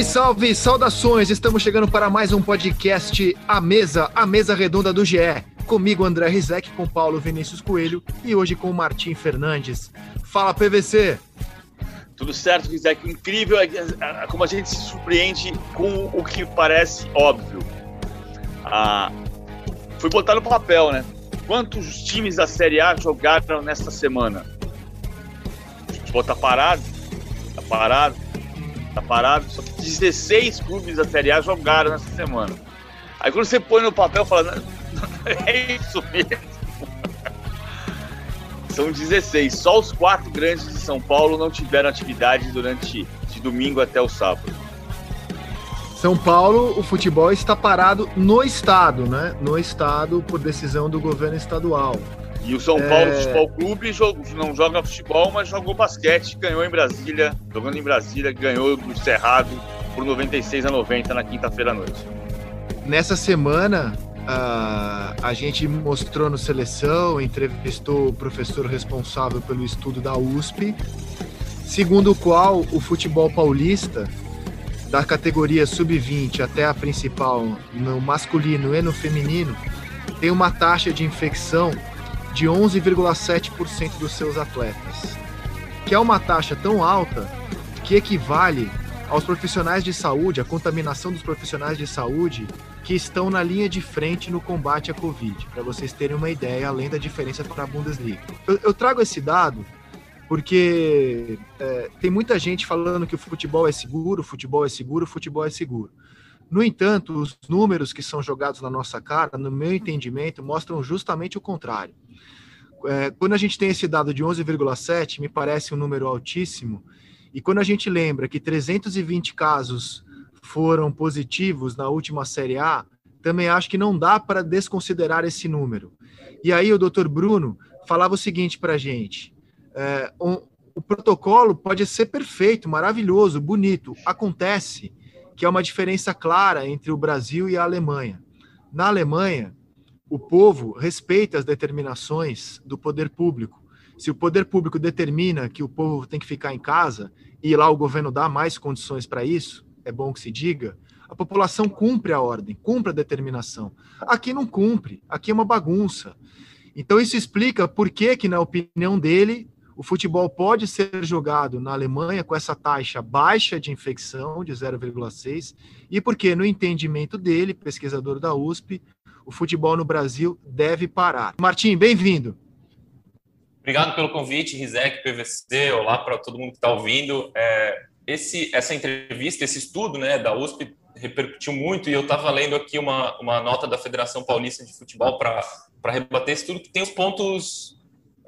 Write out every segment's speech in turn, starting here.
Salve, salve, saudações! Estamos chegando para mais um podcast A Mesa, a Mesa Redonda do GE. Comigo, André Rizek, com Paulo Vinícius Coelho e hoje com Martim Fernandes. Fala, PVC! Tudo certo, Rizek. Incrível como a gente se surpreende com o que parece óbvio. Ah, fui botar no papel, né? Quantos times da Série A jogaram nesta semana? O futebol tá parado, tá parado, tá parado. Só que 16 clubes da Série A jogaram nessa semana. Aí quando você põe no papel, fala, é isso mesmo. São 16. Só os quatro grandes de São Paulo não tiveram atividade durante de domingo até o sábado. São Paulo, o futebol está parado no estado, né? No estado por decisão do governo estadual. E o São é... Paulo Futebol Clube não joga futebol, mas jogou basquete, ganhou em Brasília, jogando em Brasília, ganhou do Cerrado por 96 a 90 na quinta-feira à noite. Nessa semana, Uh, a gente mostrou no Seleção, entrevistou o professor responsável pelo estudo da USP, segundo o qual o futebol paulista, da categoria sub-20 até a principal, no masculino e no feminino, tem uma taxa de infecção de 11,7% dos seus atletas, que é uma taxa tão alta que equivale aos profissionais de saúde, a contaminação dos profissionais de saúde que estão na linha de frente no combate à Covid, para vocês terem uma ideia, além da diferença para a Bundesliga. Eu, eu, trago esse dado porque é, tem muita gente falando que o futebol é seguro, o futebol é seguro, o futebol é seguro. No entanto, os números que são jogados na nossa cara, no meu entendimento, mostram justamente o contrário. É, quando a gente tem esse dado de 11,7, me parece um número altíssimo, e quando a gente lembra que 320 casos foram positivos na última Série A, também acho que não dá para desconsiderar esse número. E aí o doutor Bruno falava o seguinte para a gente: é, um, o protocolo pode ser perfeito, maravilhoso, bonito. Acontece que há uma diferença clara entre o Brasil e a Alemanha. Na Alemanha, o povo respeita as determinações do poder público se o poder público determina que o povo tem que ficar em casa e lá o governo dá mais condições para isso, é bom que se diga, a população cumpre a ordem, cumpre a determinação. Aqui não cumpre, aqui é uma bagunça. Então isso explica por que, que na opinião dele, o futebol pode ser jogado na Alemanha com essa taxa baixa de infecção de 0,6 e porque no entendimento dele, pesquisador da USP, o futebol no Brasil deve parar. Martim, bem-vindo. Obrigado pelo convite, Rizek, PVC, olá para todo mundo que está ouvindo. É, esse, essa entrevista, esse estudo né, da USP repercutiu muito e eu estava lendo aqui uma, uma nota da Federação Paulista de Futebol para rebater esse estudo que tem os pontos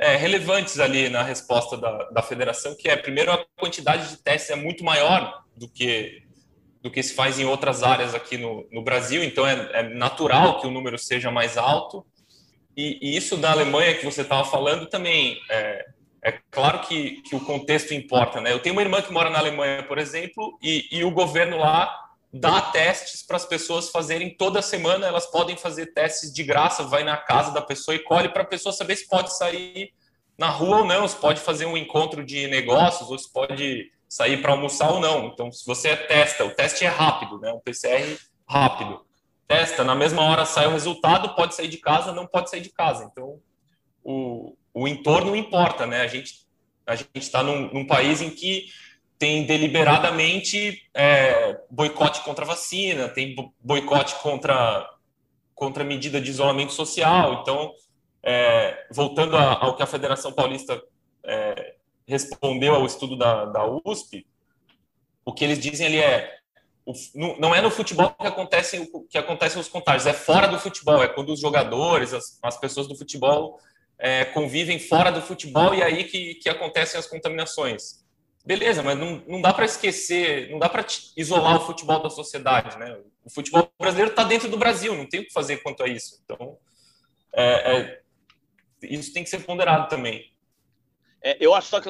é, relevantes ali na resposta da, da federação, que é, primeiro, a quantidade de testes é muito maior do que, do que se faz em outras áreas aqui no, no Brasil, então é, é natural que o número seja mais alto. E, e isso da Alemanha que você estava falando também é, é claro que, que, o contexto importa, né? Eu tenho uma irmã que mora na Alemanha, por exemplo, e, e o governo lá dá testes para as pessoas fazerem toda semana. Elas podem fazer testes de graça, vai na casa da pessoa e colhe para a pessoa saber se pode sair na rua ou não, se pode fazer um encontro de negócios ou se pode sair para almoçar ou não. Então, se você testa, o teste é rápido, né? Um PCR rápido testa, na mesma hora sai o resultado, pode sair de casa, não pode sair de casa. Então, o, o entorno importa, né? A gente a gente está num, num, país em que tem deliberadamente é, boicote contra vacina, tem boicote contra contra medida de isolamento social. Então, é, voltando a, ao que a Federação Paulista é, respondeu ao estudo da, da USP, o que eles dizem ali é o, não é no futebol que acontecem que acontecem os contágios, é fora do futebol, é quando os jogadores, as, as pessoas do futebol é, convivem fora do futebol e aí que, que acontecem as contaminações. Beleza, mas não, não dá para esquecer, não dá para isolar o futebol da sociedade, né? O futebol brasileiro está dentro do Brasil, não tem o que fazer quanto a isso. Então, é, é, isso tem que ser ponderado também. É, eu acho só que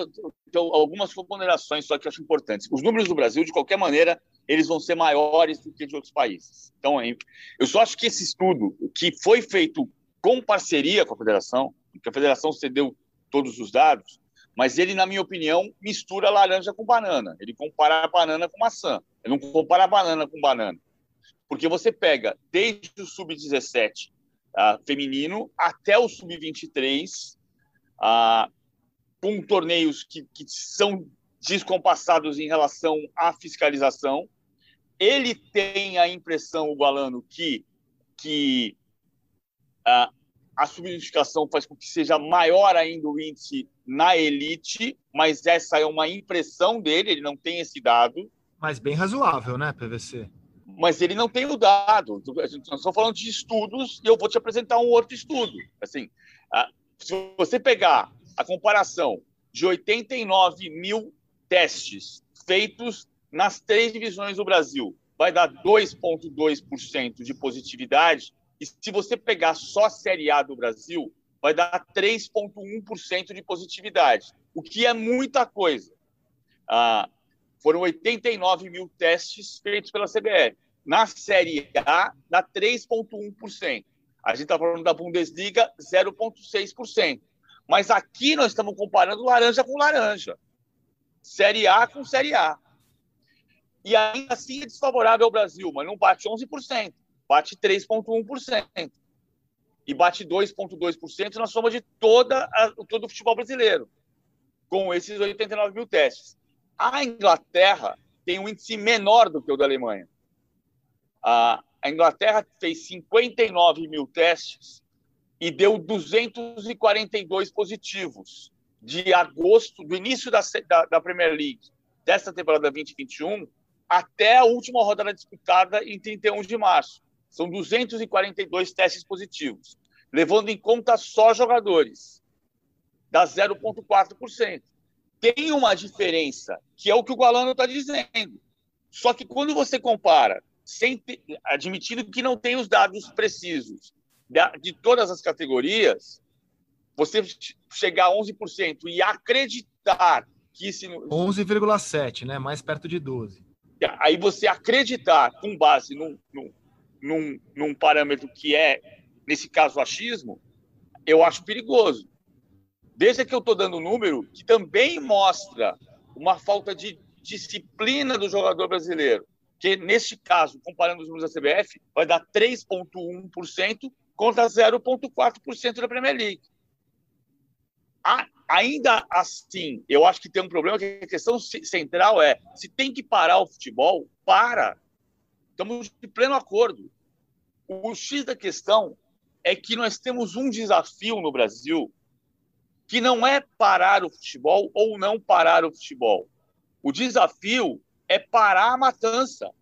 algumas ponderações só que eu acho importantes. Os números do Brasil, de qualquer maneira, eles vão ser maiores do que de outros países. Então, eu só acho que esse estudo, que foi feito com parceria com a federação, que a federação cedeu todos os dados, Mas ele, na minha opinião, mistura laranja com banana. Ele compara a banana com maçã. Ele não compara a banana com banana. Porque você pega desde o sub-17 uh, ah, feminino até o sub-23, uh, com torneios que, que são descompassados em relação à fiscalização. Ele tem a impressão, o Gualano, que, que uh, a subnotificação faz com que seja maior ainda o índice na elite, mas essa é uma impressão dele, ele não tem esse dado. Mas bem razoável, né, PVC? Mas ele não tem o dado. Nós estamos falando de estudos e eu vou te apresentar um outro estudo. Assim, se você pegar a comparação de 89 mil testes feitos nas três divisões do Brasil, vai dar 2,2% de positividade e se você pegar só a Série A do Brasil, vai dar 3,1% de positividade, o que é muita coisa. Ah, foram 89 mil testes feitos pela CBF. Na Série A, dá 3,1%. A gente está falando da Bundesliga, 0,6%. Mas aqui nós estamos comparando laranja com laranja. Série A com Série A. E ainda assim é desfavorável ao Brasil, mas não bate 11% bate 3,1%. E bate 2,2% na soma de toda a, todo o futebol brasileiro, com esses 89 mil testes. A Inglaterra tem um índice menor do que o da Alemanha. A, a Inglaterra fez 59 mil testes e deu 242 positivos de agosto, do início da, da, da Premier League, desta temporada 2021, até a última rodada disputada em 31 de março. São 242 testes positivos, levando em conta só jogadores, dá 0,4%. Tem uma diferença, que é o que o Gualano está dizendo. Só que quando você compara, admitindo que não tem os dados precisos de todas as categorias, você chegar a 11% e acreditar que esse. 11,7%, né? Mais perto de 12%. Aí você acreditar com base num, num, num, num parâmetro que é, nesse caso, achismo, eu acho perigoso. Desde que eu estou dando número que também mostra uma falta de disciplina do jogador brasileiro, que neste caso, comparando os números da CBF, vai dar 3,1% contra 0,4% da Premier League. Ainda assim, eu acho que tem um problema que a questão central é se tem que parar o futebol, para. Estamos de pleno acordo. O X da questão é que nós temos um desafio no Brasil que não é parar o futebol ou não parar o futebol. O desafio é parar a matança.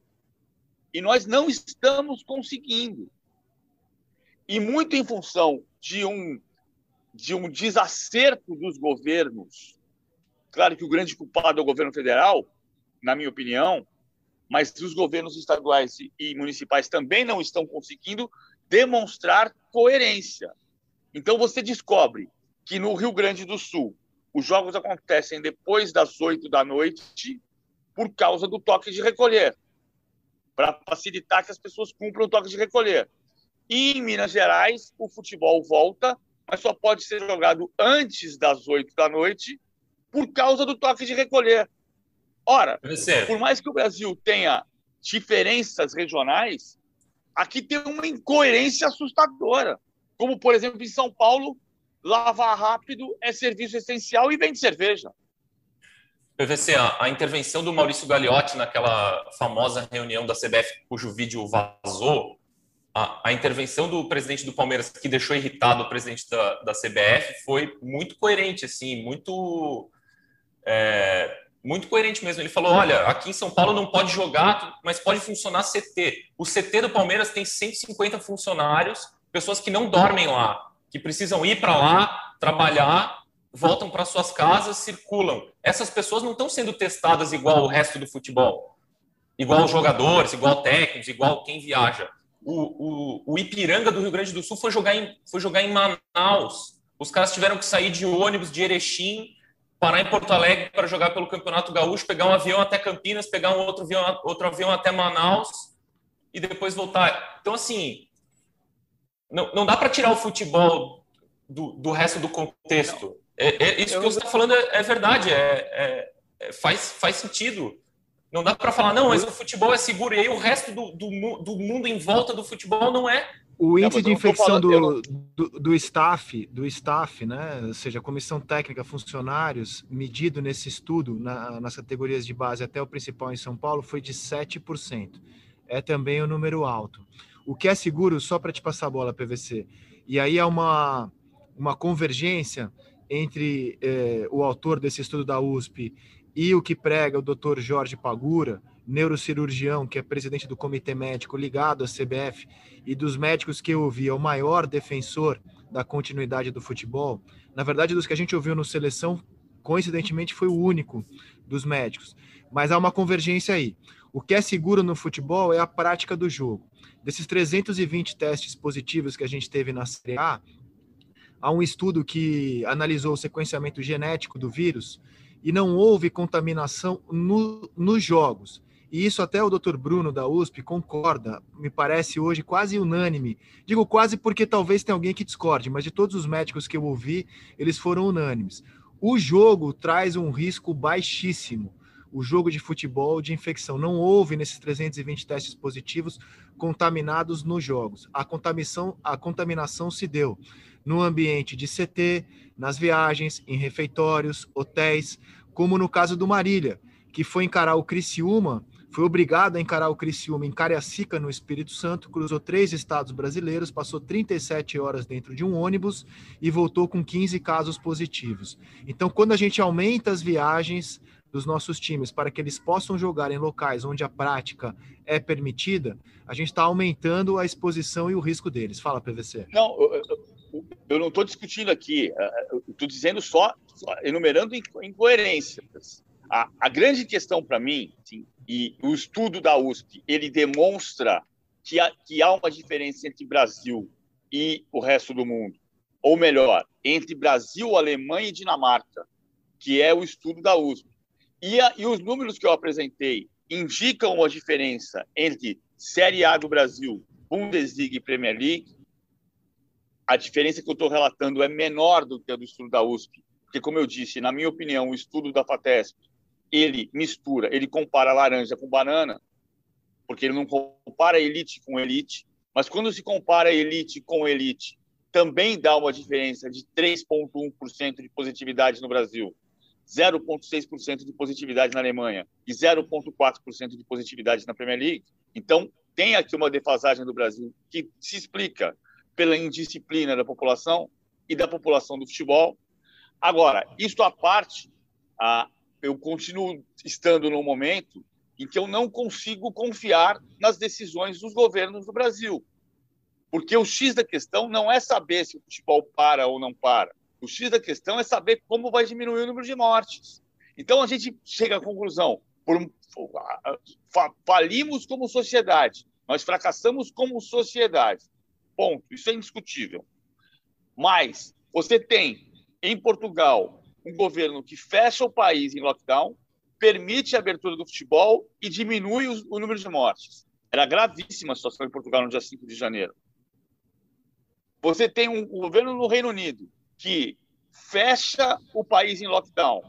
E nós não estamos conseguindo. E muito em função de um de um desacerto dos governos. Claro que o grande culpado é o governo federal, na minha opinião, mas os governos estaduais e municipais também não estão conseguindo demonstrar coerência. Então você descobre que no Rio Grande do Sul os jogos acontecem depois das oito da noite por causa do toque de recolher, para facilitar que as pessoas cumpram o toque de recolher. E em Minas Gerais o futebol volta, mas só pode ser jogado antes das oito da noite por causa do toque de recolher. Ora, por mais que o Brasil tenha diferenças regionais, aqui tem uma incoerência assustadora. Como, por exemplo, em São Paulo, lavar rápido é serviço essencial e vende cerveja. PVC, a, intervenção do Maurício Gagliotti naquela famosa reunião da CBF, cujo vídeo vazou, a, a, intervenção do presidente do Palmeiras, que deixou irritado o presidente da, da CBF, foi muito coerente, assim, muito é, muito coerente mesmo. Ele falou: olha, aqui em São Paulo não pode jogar, mas pode funcionar CT. O CT do Palmeiras tem 150 funcionários, pessoas que não dormem lá, que precisam ir para lá, trabalhar, voltam para suas casas, circulam. Essas pessoas não estão sendo testadas igual o resto do futebol, igual os jogadores, igual técnicos, igual quem viaja. O, o, o Ipiranga do Rio Grande do Sul foi jogar em, foi jogar em Manaus. Os caras tiveram que sair de ônibus de Erechim parar em Porto Alegre para jogar pelo Campeonato Gaúcho, pegar um avião até Campinas, pegar um outro avião, outro avião até Manaus e depois voltar. Então, assim, não, não dá para tirar o futebol do, do resto do contexto. É, é isso que você está falando é, é verdade, é, é, faz, faz sentido. Não dá para falar, não, mas o futebol é seguro, e aí o resto do, do, do mundo em volta do futebol não é. O índice não, de infecção falando, do, não... do, do, staff, do staff, né? Ou seja, comissão técnica, funcionários, medido nesse estudo na, nas categorias de base até o principal em São Paulo, foi de 7%. É também um número alto. O que é seguro, só para te passar a bola, PVC, e aí é uma, uma convergência entre eh, o autor desse estudo da USP e o que prega o doutor Jorge Pagura, neurocirurgião, que é presidente do comitê médico ligado à CBF, e dos médicos que eu ouvi, é o maior defensor da continuidade do futebol. Na verdade, dos que a gente ouviu no seleção, coincidentemente foi o único dos médicos. Mas há uma convergência aí. O que é seguro no futebol é a prática do jogo. Desses 320 testes positivos que a gente teve na Série A, há um estudo que analisou o sequenciamento genético do vírus e não houve contaminação no, nos jogos. E isso até o Dr. Bruno da USP concorda, me parece hoje quase unânime. Digo quase porque talvez tenha alguém que discorde, mas de todos os médicos que eu ouvi, eles foram unânimes. O jogo traz um risco baixíssimo. O jogo de futebol de infecção. Não houve nesses 320 testes positivos contaminados nos jogos. A contaminação, a contaminação se deu no ambiente de CT, nas viagens, em refeitórios, hotéis, como no caso do Marília, que foi encarar o Criciúma foi obrigado a encarar o Criciúma em Cariacica, no Espírito Santo, cruzou três estados brasileiros, passou 37 horas dentro de um ônibus e voltou com 15 casos positivos. Então, quando a gente aumenta as viagens dos nossos times para que eles possam jogar em locais onde a prática é permitida, a gente está aumentando a exposição e o risco deles. Fala, PVC. Não, eu, não estou discutindo aqui, estou dizendo só, só enumerando incoerências. A, a grande questão para mim, sim, e o estudo da USP ele demonstra que há, que há uma diferença entre Brasil e o resto do mundo, ou melhor, entre Brasil, Alemanha e Dinamarca, que é o estudo da USP. E, a, e os números que eu apresentei indicam uma diferença entre Série A do Brasil, Bundesliga e Premier League. A diferença que eu estou relatando é menor do que a do estudo da USP, porque, como eu disse, na minha opinião, o estudo da FATESP ele mistura, ele compara laranja com banana, porque ele não compara elite com elite, mas quando se compara elite com elite, também dá uma diferença de 3,1% de positividade no Brasil, 0,6% de positividade na Alemanha e 0,4% de positividade na Premier League. Então, tem aqui uma defasagem do Brasil que se explica pela indisciplina da população e da população do futebol. Agora, isto à parte, a, eu continuo estando num momento em que eu não consigo confiar nas decisões dos governos do Brasil. Porque o X da questão não é saber se o futebol para ou não para. O X da questão é saber como vai diminuir o número de mortes. Então a gente chega à conclusão: por, falimos como sociedade, nós fracassamos como sociedade. Ponto. Isso é indiscutível. Mas você tem em Portugal um governo que fecha o país em lockdown, permite a abertura do futebol e diminui o, número de mortes. Era gravíssima a situação em Portugal no dia 5 de janeiro. Você tem um, governo no Reino Unido que fecha o país em lockdown,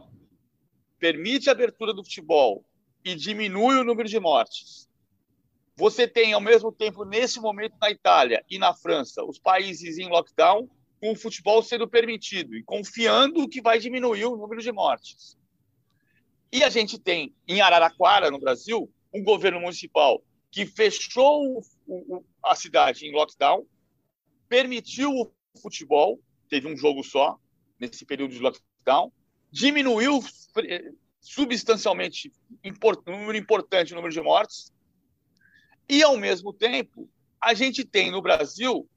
permite a abertura do futebol e diminui o número de mortes. Você tem, ao mesmo tempo, nesse momento, na Itália e na França, os países em lockdown o futebol sendo permitido e confiando que vai diminuir o número de mortes. E a gente tem em Araraquara, no Brasil, um governo municipal que fechou a cidade em lockdown, permitiu o futebol, teve um jogo só nesse período de lockdown, diminuiu eh, substancialmente um número importante o número de mortes, e, ao mesmo tempo, a gente tem no Brasil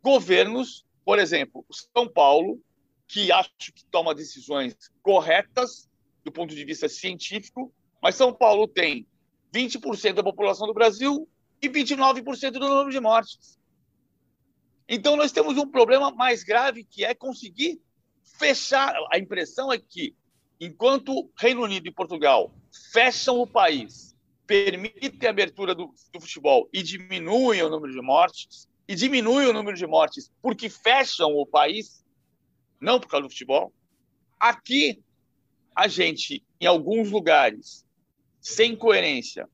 governos por exemplo, São Paulo, que acho que toma decisões corretas do ponto de vista científico, mas São Paulo tem 20% da população do Brasil e 29% do número de mortes. Então, nós temos um problema mais grave que é conseguir fechar. A impressão é que, enquanto Reino Unido e Portugal fecham o país, permitem a abertura do, do futebol e diminuem o número de mortes, e diminui o número de mortes porque fecham o país, não por causa do futebol. Aqui, a gente, em alguns lugares, sem coerência,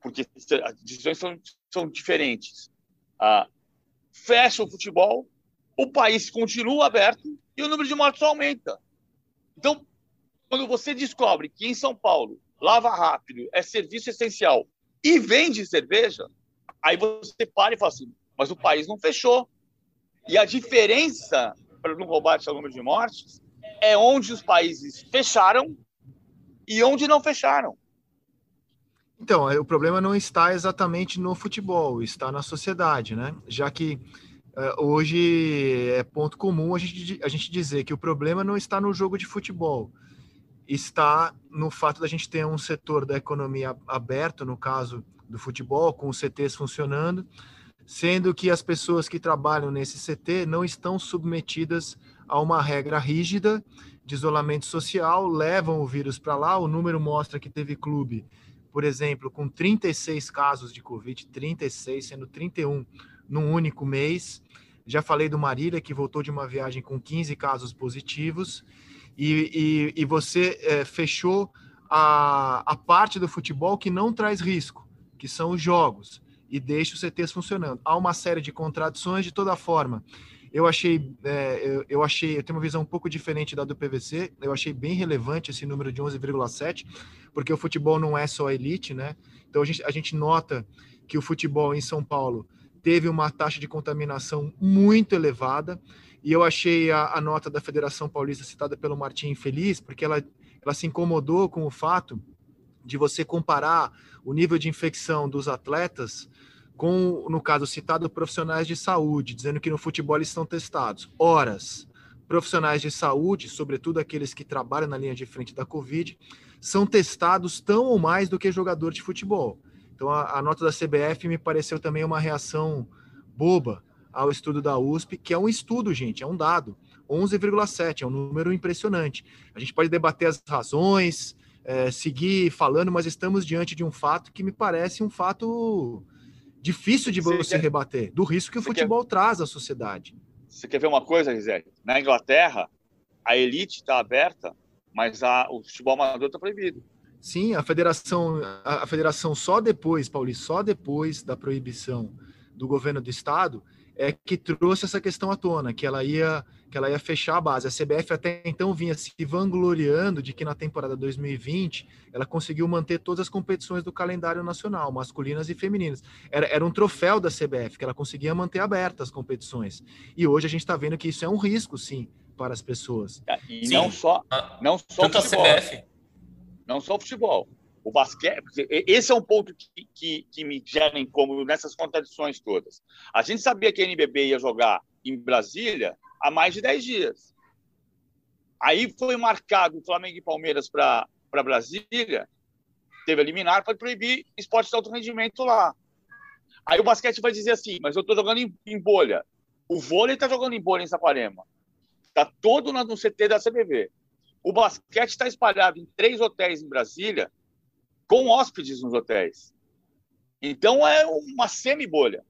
porque as decisões são, são diferentes, ah, fecha o futebol, o país continua aberto e o número de mortos aumenta. Então, quando você descobre que em São Paulo, lava rápido é serviço essencial e vende cerveja, aí você para e fala assim, mas o país não fechou. E a diferença, para não roubar esse número de mortes, é onde os países fecharam e onde não fecharam. Então, é, o problema não está exatamente no futebol, está na sociedade, né? Já que uh, hoje é ponto comum a gente, a gente dizer que o problema não está no jogo de futebol, está no fato da gente ter um setor da economia aberto, no caso do futebol, com os CTs funcionando, sendo que as pessoas que trabalham nesse CT não estão submetidas a uma regra rígida de isolamento social, levam o vírus para lá, o número mostra que teve clube por exemplo, com 36 casos de Covid, 36, sendo 31 num único mês. Já falei do Marília, que voltou de uma viagem com 15 casos positivos. E, e, e você é, fechou a, a parte do futebol que não traz risco, que são os jogos, e deixa os CTs funcionando. Há uma série de contradições de toda forma. Eu achei, é, eu, eu, achei, eu tenho uma visão um pouco diferente da do PVC. Eu achei bem relevante esse número de 11,7, porque o futebol não é só elite, né? Então a gente, a gente nota que o futebol em São Paulo teve uma taxa de contaminação muito elevada. E eu achei a, a nota da Federação Paulista citada pelo Martim feliz, porque ela, ela se incomodou com o fato de você comparar o nível de infecção dos atletas com, no caso citado, profissionais de saúde, dizendo que no futebol eles estão testados. Horas, profissionais de saúde, sobretudo aqueles que trabalham na linha de frente da Covid, são testados tão ou mais do que jogador de futebol. Então, a, a nota da CBF me pareceu também uma reação boba ao estudo da USP, que é um estudo, gente, é um dado. 11,7 é um número impressionante. A gente pode debater as razões, é, seguir falando, mas estamos diante de um fato que me parece um fato difícil de você, quer... rebater, do risco que o futebol quer... traz à sociedade. Você quer ver uma coisa, Gisele? Na Inglaterra, a elite está aberta, mas a, o futebol amador está proibido. Sim, a federação, a, a federação só depois, Paulista, só depois da proibição do governo do estado é que trouxe essa questão à tona, que ela ia que ela ia fechar a base. A CBF até então vinha se vangloriando de que na temporada 2020 ela conseguiu manter todas as competições do calendário nacional, masculinas e femininas. Era, era um troféu da CBF, que ela conseguia manter abertas as competições. E hoje a gente está vendo que isso é um risco, sim, para as pessoas. É, e sim. não só, não só Tanto futebol. a CBF. Não só o futebol. O basquete, esse é um ponto que, que, que me gera incômodo nessas contradições todas. A gente sabia que a NBB ia jogar em Brasília há mais de 10 dias. Aí foi marcado Flamengo e Palmeiras para Brasília, teve a liminar para proibir esporte de alto rendimento lá. Aí o basquete vai dizer assim, mas eu estou jogando em, em, bolha. O vôlei está jogando em bolha em Saquarema. Está todo no CT da CBV. O basquete está espalhado em três hotéis em Brasília, com hóspedes nos hotéis. Então é uma semi-bolha.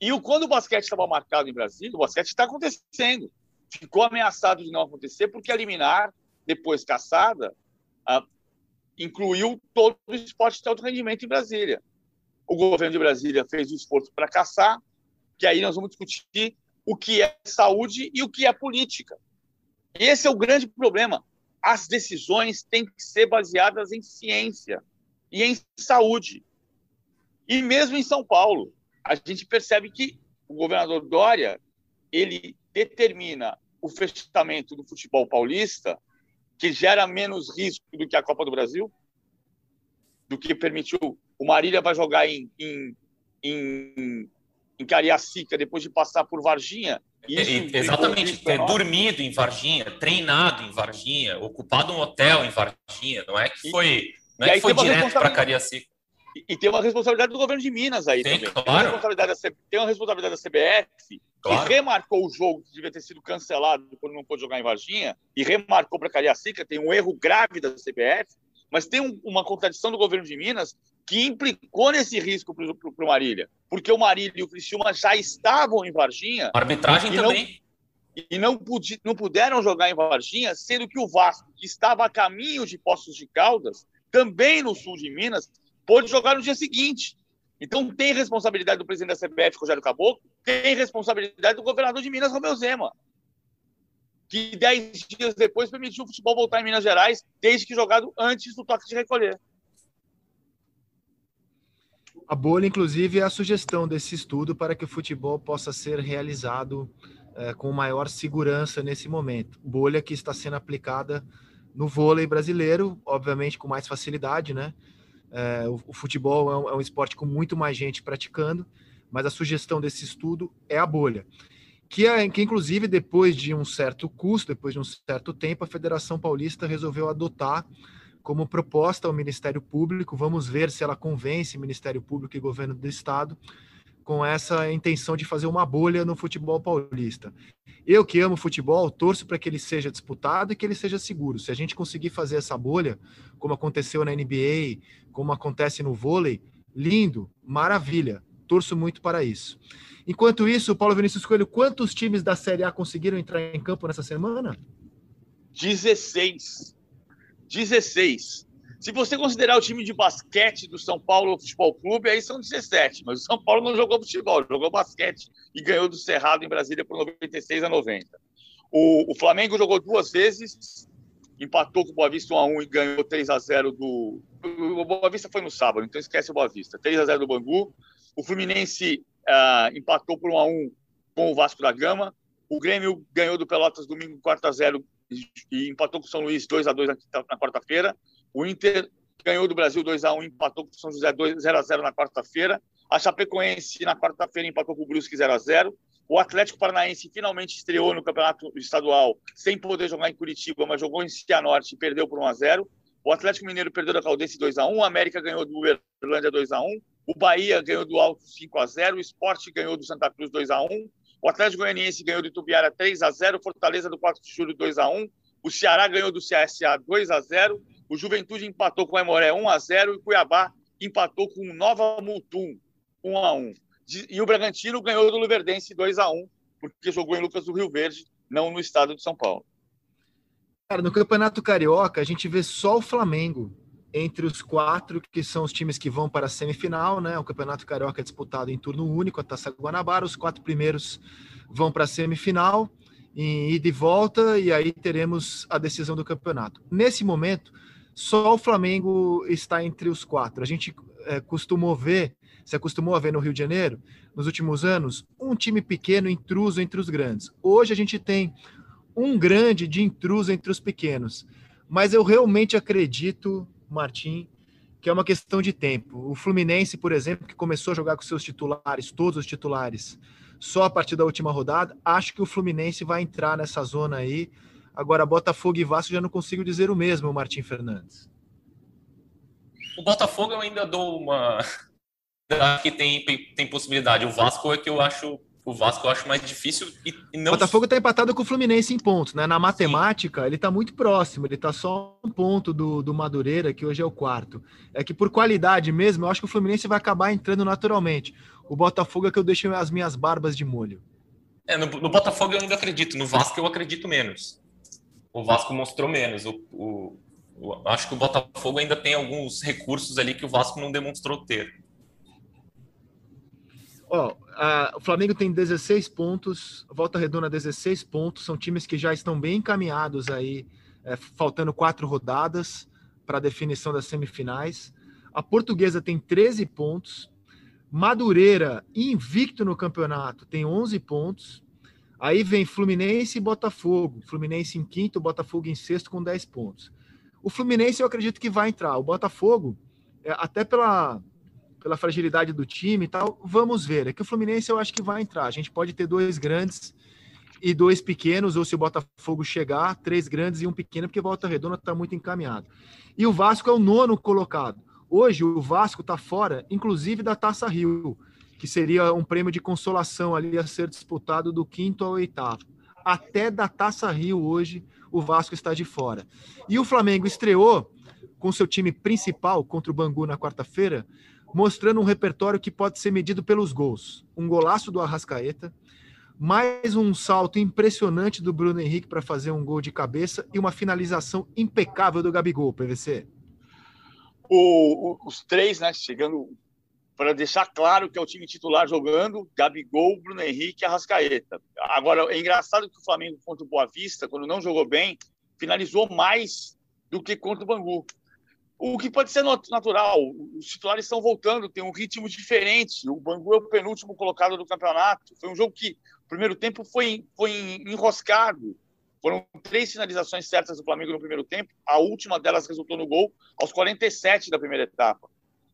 E o, quando o basquete estava marcado em Brasília, o basquete está acontecendo. Ficou ameaçado de não acontecer porque a liminar, depois caçada, a, incluiu todo o esporte de alto rendimento em Brasília. O governo de Brasília fez o esforço para caçar, que aí nós vamos discutir o que é saúde e o que é política. Esse é o grande problema. As decisões têm que ser baseadas em ciência e em saúde. E mesmo em São Paulo, a gente percebe que o governador Dória ele determina o fechamento do futebol paulista, que gera menos risco do que a Copa do Brasil, do que permitiu. O Marília vai jogar em, em, em, em Cariacica depois de passar por Varginha. Isso, exatamente, dormido em Varginha, treinado em Varginha, ocupado um hotel em Varginha, não é que foi, não é que foi direto para Cariacica. E, tem uma responsabilidade do governo de Minas aí também. Claro. Tem, uma responsabilidade da, tem uma responsabilidade da CBF, claro. que remarcou o jogo que devia ter sido cancelado quando não pôde jogar em Varginha, e remarcou para Cariacica. Tem um erro grave da CBF, mas tem um, uma contradição do governo de Minas que implicou nesse risco para o Marília. Porque o Marília e o Criciúma já estavam em Varginha. A arbitragem também. e não, pude, não puderam jogar em Varginha, sendo que o Vasco, que estava a caminho de Poços de Caldas, também no sul de Minas, pôde jogar no dia seguinte. Então tem responsabilidade do presidente da CBF, Rogério Caboclo, tem responsabilidade do governador de Minas, Romeu Zema, que dez dias depois permitiu o futebol voltar em Minas Gerais, desde que jogado antes do toque de recolher. A bolha, inclusive, é a sugestão desse estudo para que o futebol possa ser realizado é, com maior segurança nesse momento. Bolha que está sendo aplicada no vôlei brasileiro, obviamente com mais facilidade, né? É, o, o, futebol é um, é um, esporte com muito mais gente praticando, mas a sugestão desse estudo é a bolha. Que, é, que, inclusive, depois de um certo custo, depois de um certo tempo, a Federação Paulista resolveu adotar como proposta ao Ministério Público. Vamos ver se ela convence Ministério Público e governo do Estado com essa intenção de fazer uma bolha no futebol paulista. Eu que amo futebol, torço para que ele seja disputado e que ele seja seguro. Se a gente conseguir fazer essa bolha, como aconteceu na NBA, como acontece no vôlei, lindo, maravilha. Torço muito para isso. Enquanto isso, Paulo Vinícius Coelho, quantos times da Série A conseguiram entrar em campo nessa semana? 16. 16. Se você considerar o time de basquete do São Paulo Futebol Clube, aí são 17. Mas o São Paulo não jogou futebol, jogou basquete e ganhou do Cerrado em Brasília por 96 a 90. O, o Flamengo jogou duas vezes, empatou com o Boa Vista 1x1 e ganhou 3 a 0 do. O Boa Vista foi no sábado, então esquece o Boa Vista. 3 a 0 do Bangu. O Fluminense uh, empatou por 1x1 com o Vasco da Gama. O Grêmio ganhou do Pelotas domingo 4 a 0 e empatou com o São Luís 2 a 2 na, na quarta-feira. O Inter ganhou do Brasil 2 a 1 empatou com o São José 2 0 a 0 na quarta-feira. A Chapecoense na quarta-feira empatou com o Brusque 0 a 0. O Atlético Paranaense finalmente estreou no Campeonato Estadual sem poder jogar em Curitiba, mas jogou em Cianorte e perdeu por 1 a 0. O Atlético Mineiro perdeu da Caldense 2 a 1, o América ganhou do Uberlândia 2 a 1, o Bahia ganhou do Alto 5 a 0, o Sport ganhou do Santa Cruz 2 a 1, o Atlético Goianiense ganhou do Itubiara 3 a 0, Fortaleza do 4 de julho 2 a 1, o Ceará ganhou do CSA 2 a 0, o Juventude empatou com o Emoré 1 a 0 e o Cuiabá empatou com o Nova Mutum 1 a 1. E o Bragantino ganhou do Luverdense 2 a 1, porque jogou em Lucas do Rio Verde, não no estado de São Paulo. Cara, no Campeonato Carioca, a gente vê só o Flamengo entre os quatro que são os times que vão para a semifinal, né? O Campeonato Carioca é disputado em turno único, a Taça Guanabara, os quatro primeiros vão para a semifinal em ida e volta, e aí teremos a decisão do campeonato. Nesse momento, só o Flamengo está entre os quatro. A gente é, costumou ver, se acostumou a ver no Rio de Janeiro, nos últimos anos, um time pequeno intruso entre os grandes. Hoje a gente tem um grande de intruso entre os pequenos. Mas eu realmente acredito, Martim, que é uma questão de tempo. O Fluminense, por exemplo, que começou a jogar com seus titulares, todos os titulares, só a partir da última rodada. Acho que o Fluminense vai entrar nessa zona aí. Agora, Botafogo e Vasco já não consigo dizer o mesmo, Martim Fernandes. O Botafogo eu ainda dou uma. Que tem, tem possibilidade. O Vasco é que eu acho. O Vasco eu acho mais difícil e, não. O Botafogo está empatado com o Fluminense em pontos, né? Na matemática, Sim. ele está muito próximo, ele está só um ponto do, do Madureira, que hoje é o quarto. É que por qualidade mesmo, eu acho que o Fluminense vai acabar entrando naturalmente. O Botafogo é que eu deixo as minhas barbas de molho. É, no, no, Botafogo eu ainda acredito, no Vasco eu acredito menos. O Vasco mostrou menos. O, o, o, acho que o Botafogo ainda tem alguns recursos ali que o Vasco não demonstrou ter. O Flamengo tem 16 pontos, Volta Redonda 16 pontos, são times que já estão bem encaminhados aí, é, faltando quatro rodadas para a definição das semifinais. A Portuguesa tem 13 pontos, Madureira, invicto no campeonato, tem 11 pontos. Aí vem Fluminense e Botafogo. Fluminense em quinto, Botafogo em sexto com 10 pontos. O Fluminense eu acredito que vai entrar. O Botafogo, é, até pela, pela fragilidade do time e tal, vamos ver. É que o Fluminense eu acho que vai entrar. A gente pode ter dois grandes e dois pequenos, ou se o Botafogo chegar, três grandes e um pequeno, porque Volta Redonda está muito encaminhado. E o Vasco é o nono colocado. Hoje o Vasco está fora, inclusive da Taça Rio, que seria um prêmio de consolação ali a ser disputado do quinto ao oitavo. Até da Taça Rio hoje o Vasco está de fora. E o Flamengo estreou com seu time principal contra o Bangu na quarta-feira, mostrando um repertório que pode ser medido pelos gols. Um golaço do Arrascaeta, mais um salto impressionante do Bruno Henrique para fazer um gol de cabeça e uma finalização impecável do Gabigol, PVC. O, os três, né, chegando para deixar claro que é o time titular jogando, Gabigol, Bruno Henrique e Arrascaeta. Agora, é engraçado que o Flamengo contra o Boa Vista, quando não jogou bem, finalizou mais do que contra o Bangu. O que pode ser natural, os titulares estão voltando, tem um ritmo diferente. O Bangu é o penúltimo colocado do campeonato. Foi um jogo que, no primeiro tempo, foi, foi enroscado. Foram três finalizações certas do Flamengo no primeiro tempo. A última delas resultou no gol aos 47 da primeira etapa.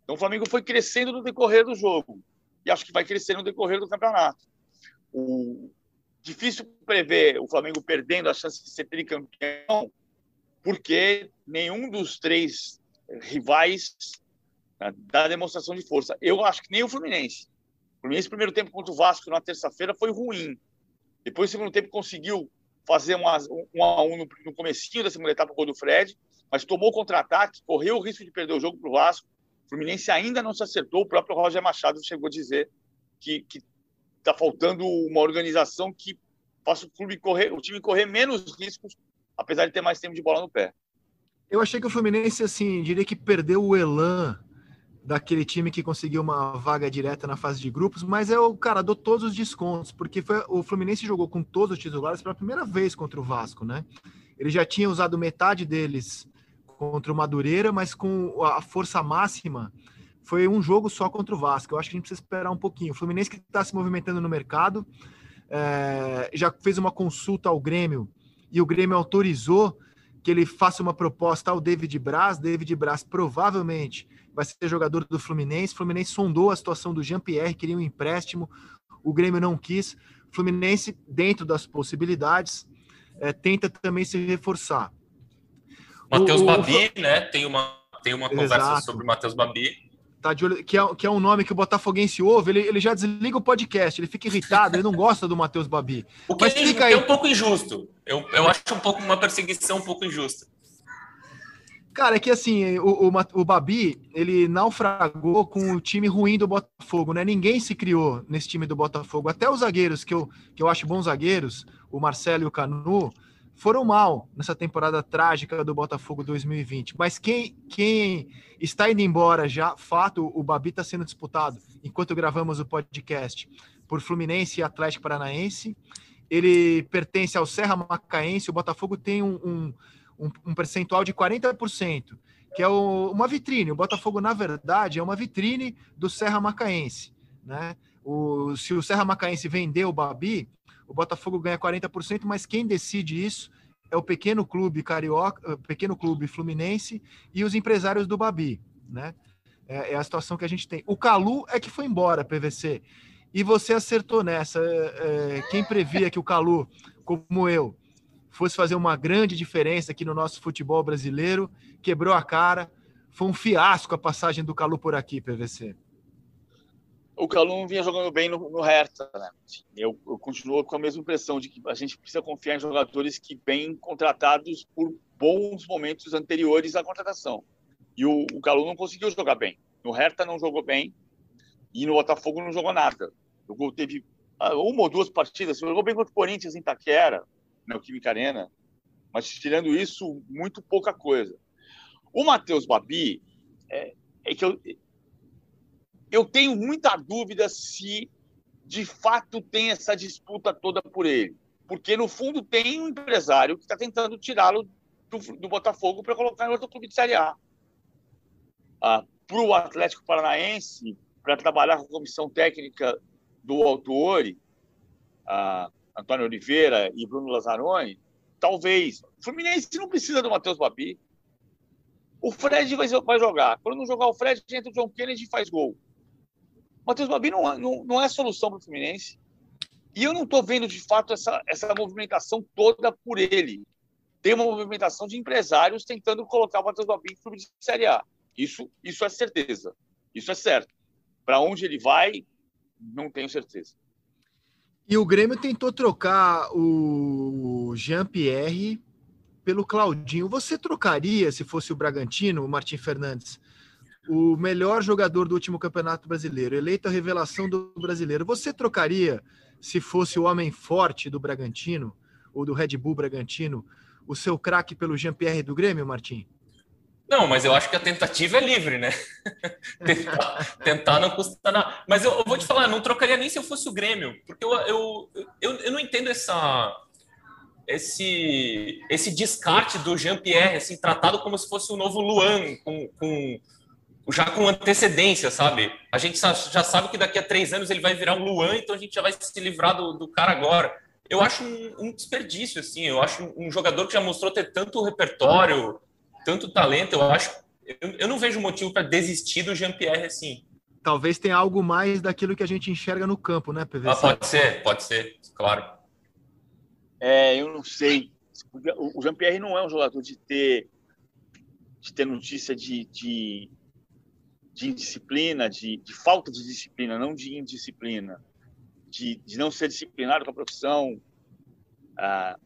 Então, o Flamengo foi crescendo no decorrer do jogo. E acho que vai crescer no decorrer do campeonato. O... Difícil prever o Flamengo perdendo a chance de ser tricampeão, porque nenhum dos três rivais né, da demonstração de força. Eu acho que nem o Fluminense. O Fluminense, primeiro tempo contra o Vasco na terça-feira, foi ruim. Depois, no segundo tempo, conseguiu fazer um, a um no, no comecinho da segunda etapa com o do Fred, mas tomou contra-ataque, correu o risco de perder o jogo para o Vasco. Fluminense ainda não se acertou. O próprio Roger Machado chegou a dizer que está faltando uma organização que faça o clube correr, o time correr menos riscos, apesar de ter mais tempo de bola no pé. Eu achei que o Fluminense, assim, diria que perdeu o elan daquele time que conseguiu uma vaga direta na fase de grupos, mas é o cara deu todos os descontos, porque foi, o Fluminense jogou com todos os titulares pela primeira vez contra o Vasco, né? Ele já tinha usado metade deles contra o Madureira, mas com a força máxima foi um jogo só contra o Vasco. Eu acho que a gente precisa esperar um pouquinho. O Fluminense que está se movimentando no mercado é, já fez uma consulta ao Grêmio e o Grêmio autorizou que ele faça uma proposta ao David Braz. David Braz provavelmente vai ser jogador do Fluminense. O Fluminense sondou a situação do Jean-Pierre, queria um empréstimo. O Grêmio não quis. O Fluminense, dentro das possibilidades, é, tenta também se reforçar. Matheus Babi, né? Tem uma, tem uma conversa sobre o Matheus Babi tá de olho, que, é, que é um nome que o Botafoguense ouve, ele, ele já desliga o podcast, ele fica irritado, ele não gosta do Matheus Babi. O que Mas é, fica aí... é um pouco injusto. Eu, eu acho um pouco uma perseguição um pouco injusta. Cara, é que assim, o, o, o Babi, ele naufragou com o time ruim do Botafogo, né? Ninguém se criou nesse time do Botafogo. Até os zagueiros, que eu, que eu acho bons zagueiros, o Marcelo e o Canu, foram mal nessa temporada trágica do Botafogo 2020. Mas quem, quem está indo embora já, fato, o Babi está sendo disputado, enquanto gravamos o podcast, por Fluminense e Atlético Paranaense. Ele pertence ao Serra Macaense. O Botafogo tem um, um, um, percentual de 40%, que é o, uma vitrine. O Botafogo, na verdade, é uma vitrine do Serra Macaense. Né? O, se o Serra Macaense vender o Babi, o Botafogo ganha 40%, mas quem decide isso é o pequeno clube carioca, pequeno clube fluminense e os empresários do Babi, né? É, é, a situação que a gente tem. O Calu é que foi embora, PVC. E você acertou nessa. É, é, quem previa que o Calu, como eu, fosse fazer uma grande diferença aqui no nosso futebol brasileiro, quebrou a cara. Foi um fiasco a passagem do Calu por aqui, PVC o Calum vinha jogando bem no, no Hertha, né? Eu, eu, continuo com a mesma impressão de que a gente precisa confiar em jogadores que vêm contratados por bons momentos anteriores à contratação. E o, o Calum não conseguiu jogar bem. No Hertha não jogou bem e no Botafogo não jogou nada. Jogou, teve ah, uma ou duas partidas, jogou bem contra o Corinthians em Itaquera, na Química Arena, mas tirando isso, muito pouca coisa. O Matheus Babi, é, é que eu, eu tenho muita dúvida se de fato tem essa disputa toda por ele. Porque, no fundo, tem um empresário que está tentando tirá-lo do, do, Botafogo para colocar em outro clube de Série A. Ah, para o Atlético Paranaense, para trabalhar com a comissão técnica do Autuori, ah, Antônio Oliveira e Bruno Lazzaroni, talvez. O Fluminense não precisa do Matheus Babi. O Fred vai, vai jogar. Quando não jogar o Fred, entra o John Kennedy e faz gol. Matheus Babi não, não, não é solução para o Fluminense. E eu não estou vendo, de fato, essa, essa movimentação toda por ele. Tem uma movimentação de empresários tentando colocar o Matheus Babi em clube de Série A. Isso, isso é certeza. Isso é certo. Para onde ele vai, não tenho certeza. E o Grêmio tentou trocar o Jean-Pierre pelo Claudinho. Você trocaria, se fosse o Bragantino, o Martim Fernandes, o melhor jogador do último Campeonato Brasileiro, eleito a revelação do brasileiro. Você trocaria, se fosse o homem forte do Bragantino, ou do Red Bull Bragantino, o seu craque pelo Jean-Pierre do Grêmio, Martim? Não, mas eu acho que a tentativa é livre, né? tentar, tentar, não custa nada. Mas eu, eu, vou te falar, não trocaria nem se eu fosse o Grêmio, porque eu, eu, eu, eu não entendo essa, esse, esse descarte do Jean-Pierre, assim, tratado como se fosse o novo Luan, com, com, já com antecedência, sabe? A gente já sabe que daqui a três anos ele vai virar um Luan, então a gente já vai se livrar do, do cara agora. Eu acho um, um desperdício, assim, eu acho um jogador que já mostrou ter tanto repertório, tanto talento, eu acho. Eu, eu não vejo motivo para desistir do Jean-Pierre assim. Talvez tenha algo mais daquilo que a gente enxerga no campo, né, PVC? Ah, pode ser, pode ser, claro. É, eu não sei. O Jean-Pierre não é um jogador de ter, de ter notícia de, de, de indisciplina, de, de falta de disciplina, não de indisciplina, de, de não ser disciplinado com a profissão. Ah,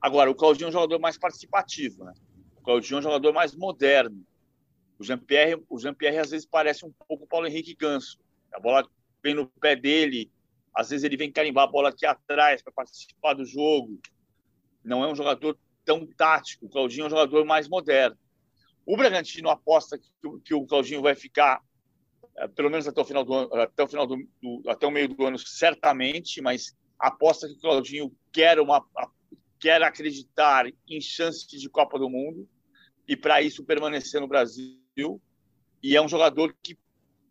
agora, o Claudinho é um jogador mais participativo, né? Claudinho é um jogador mais moderno. O Jean-Pierre, o Jean-Pierre às vezes parece um pouco o Paulo Henrique Ganso. A bola vem no pé dele, às vezes ele vem carimbar a bola aqui atrás para participar do jogo. Não é um jogador tão tático. O Claudinho é um jogador mais moderno. O Bragantino aposta que, que o Claudinho vai ficar é, pelo menos até o final do até o final do, do, até o meio do ano certamente, mas aposta que o Claudinho quer uma quer acreditar em chances de Copa do Mundo e para isso permanecer no Brasil. E é um jogador que,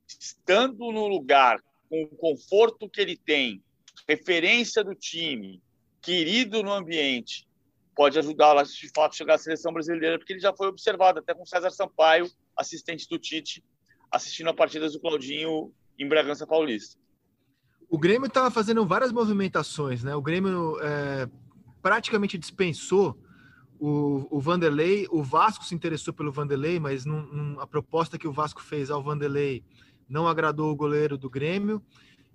estando no lugar, com o conforto que ele tem, referência do time, querido no ambiente, pode ajudá-lo a de fato chegar à seleção brasileira, porque ele já foi observado até com César Sampaio, assistente do Tite, assistindo a partidas do Claudinho em Bragança Paulista. O Grêmio estava fazendo várias movimentações, né? O Grêmio é, praticamente dispensou o, o Vanderlei, o Vasco se interessou pelo Vanderlei, mas a proposta que o Vasco fez ao Vanderlei não agradou o goleiro do Grêmio,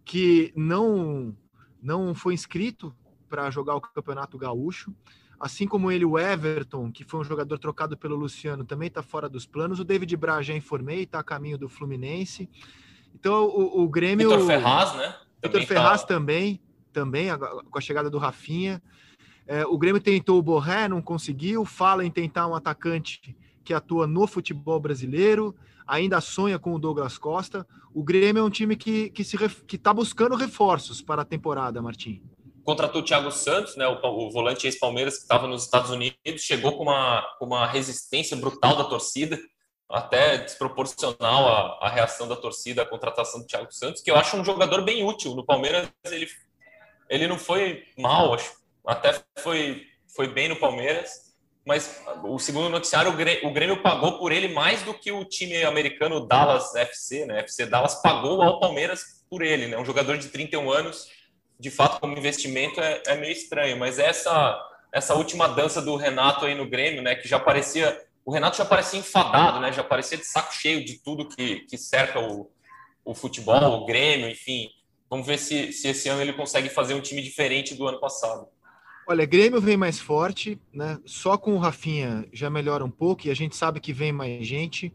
que não, não foi inscrito para jogar o Campeonato Gaúcho. Assim como ele, o Everton, que foi um jogador trocado pelo Luciano, também está fora dos planos. O David Bra já informei, está a caminho do Fluminense. Então o, o Grêmio. Vitor Ferraz, né? Vitor Ferraz tá... também, também, com a chegada do Rafinha. É, o Grêmio tentou o Borré, não conseguiu. Fala em tentar um atacante que atua no futebol brasileiro. Ainda sonha com o Douglas Costa. O Grêmio é um time que que se que está buscando reforços para a temporada, Martim. Contratou o Thiago Santos, né, o, o volante ex-Palmeiras que estava nos Estados Unidos, chegou com uma, com uma resistência brutal da torcida, até desproporcional à, à reação da torcida à contratação do Thiago Santos, que eu acho um jogador bem útil. No Palmeiras ele, ele não foi mal, acho até foi, foi bem no Palmeiras, mas o segundo noticiário, o Grêmio pagou por ele mais do que o time americano Dallas FC, né? FC Dallas pagou ao Palmeiras por ele, né? Um jogador de 31 anos, de fato, como investimento é, é meio estranho, mas essa essa última dança do Renato aí no Grêmio, né? Que já parecia o Renato já parecia enfadado, né? Já parecia de saco cheio de tudo que, que cerca o, o futebol, o Grêmio, enfim. Vamos ver se, se esse ano ele consegue fazer um time diferente do ano passado. Olha, Grêmio vem mais forte, né? Só com o Rafinha já melhora um pouco e a gente sabe que vem mais gente.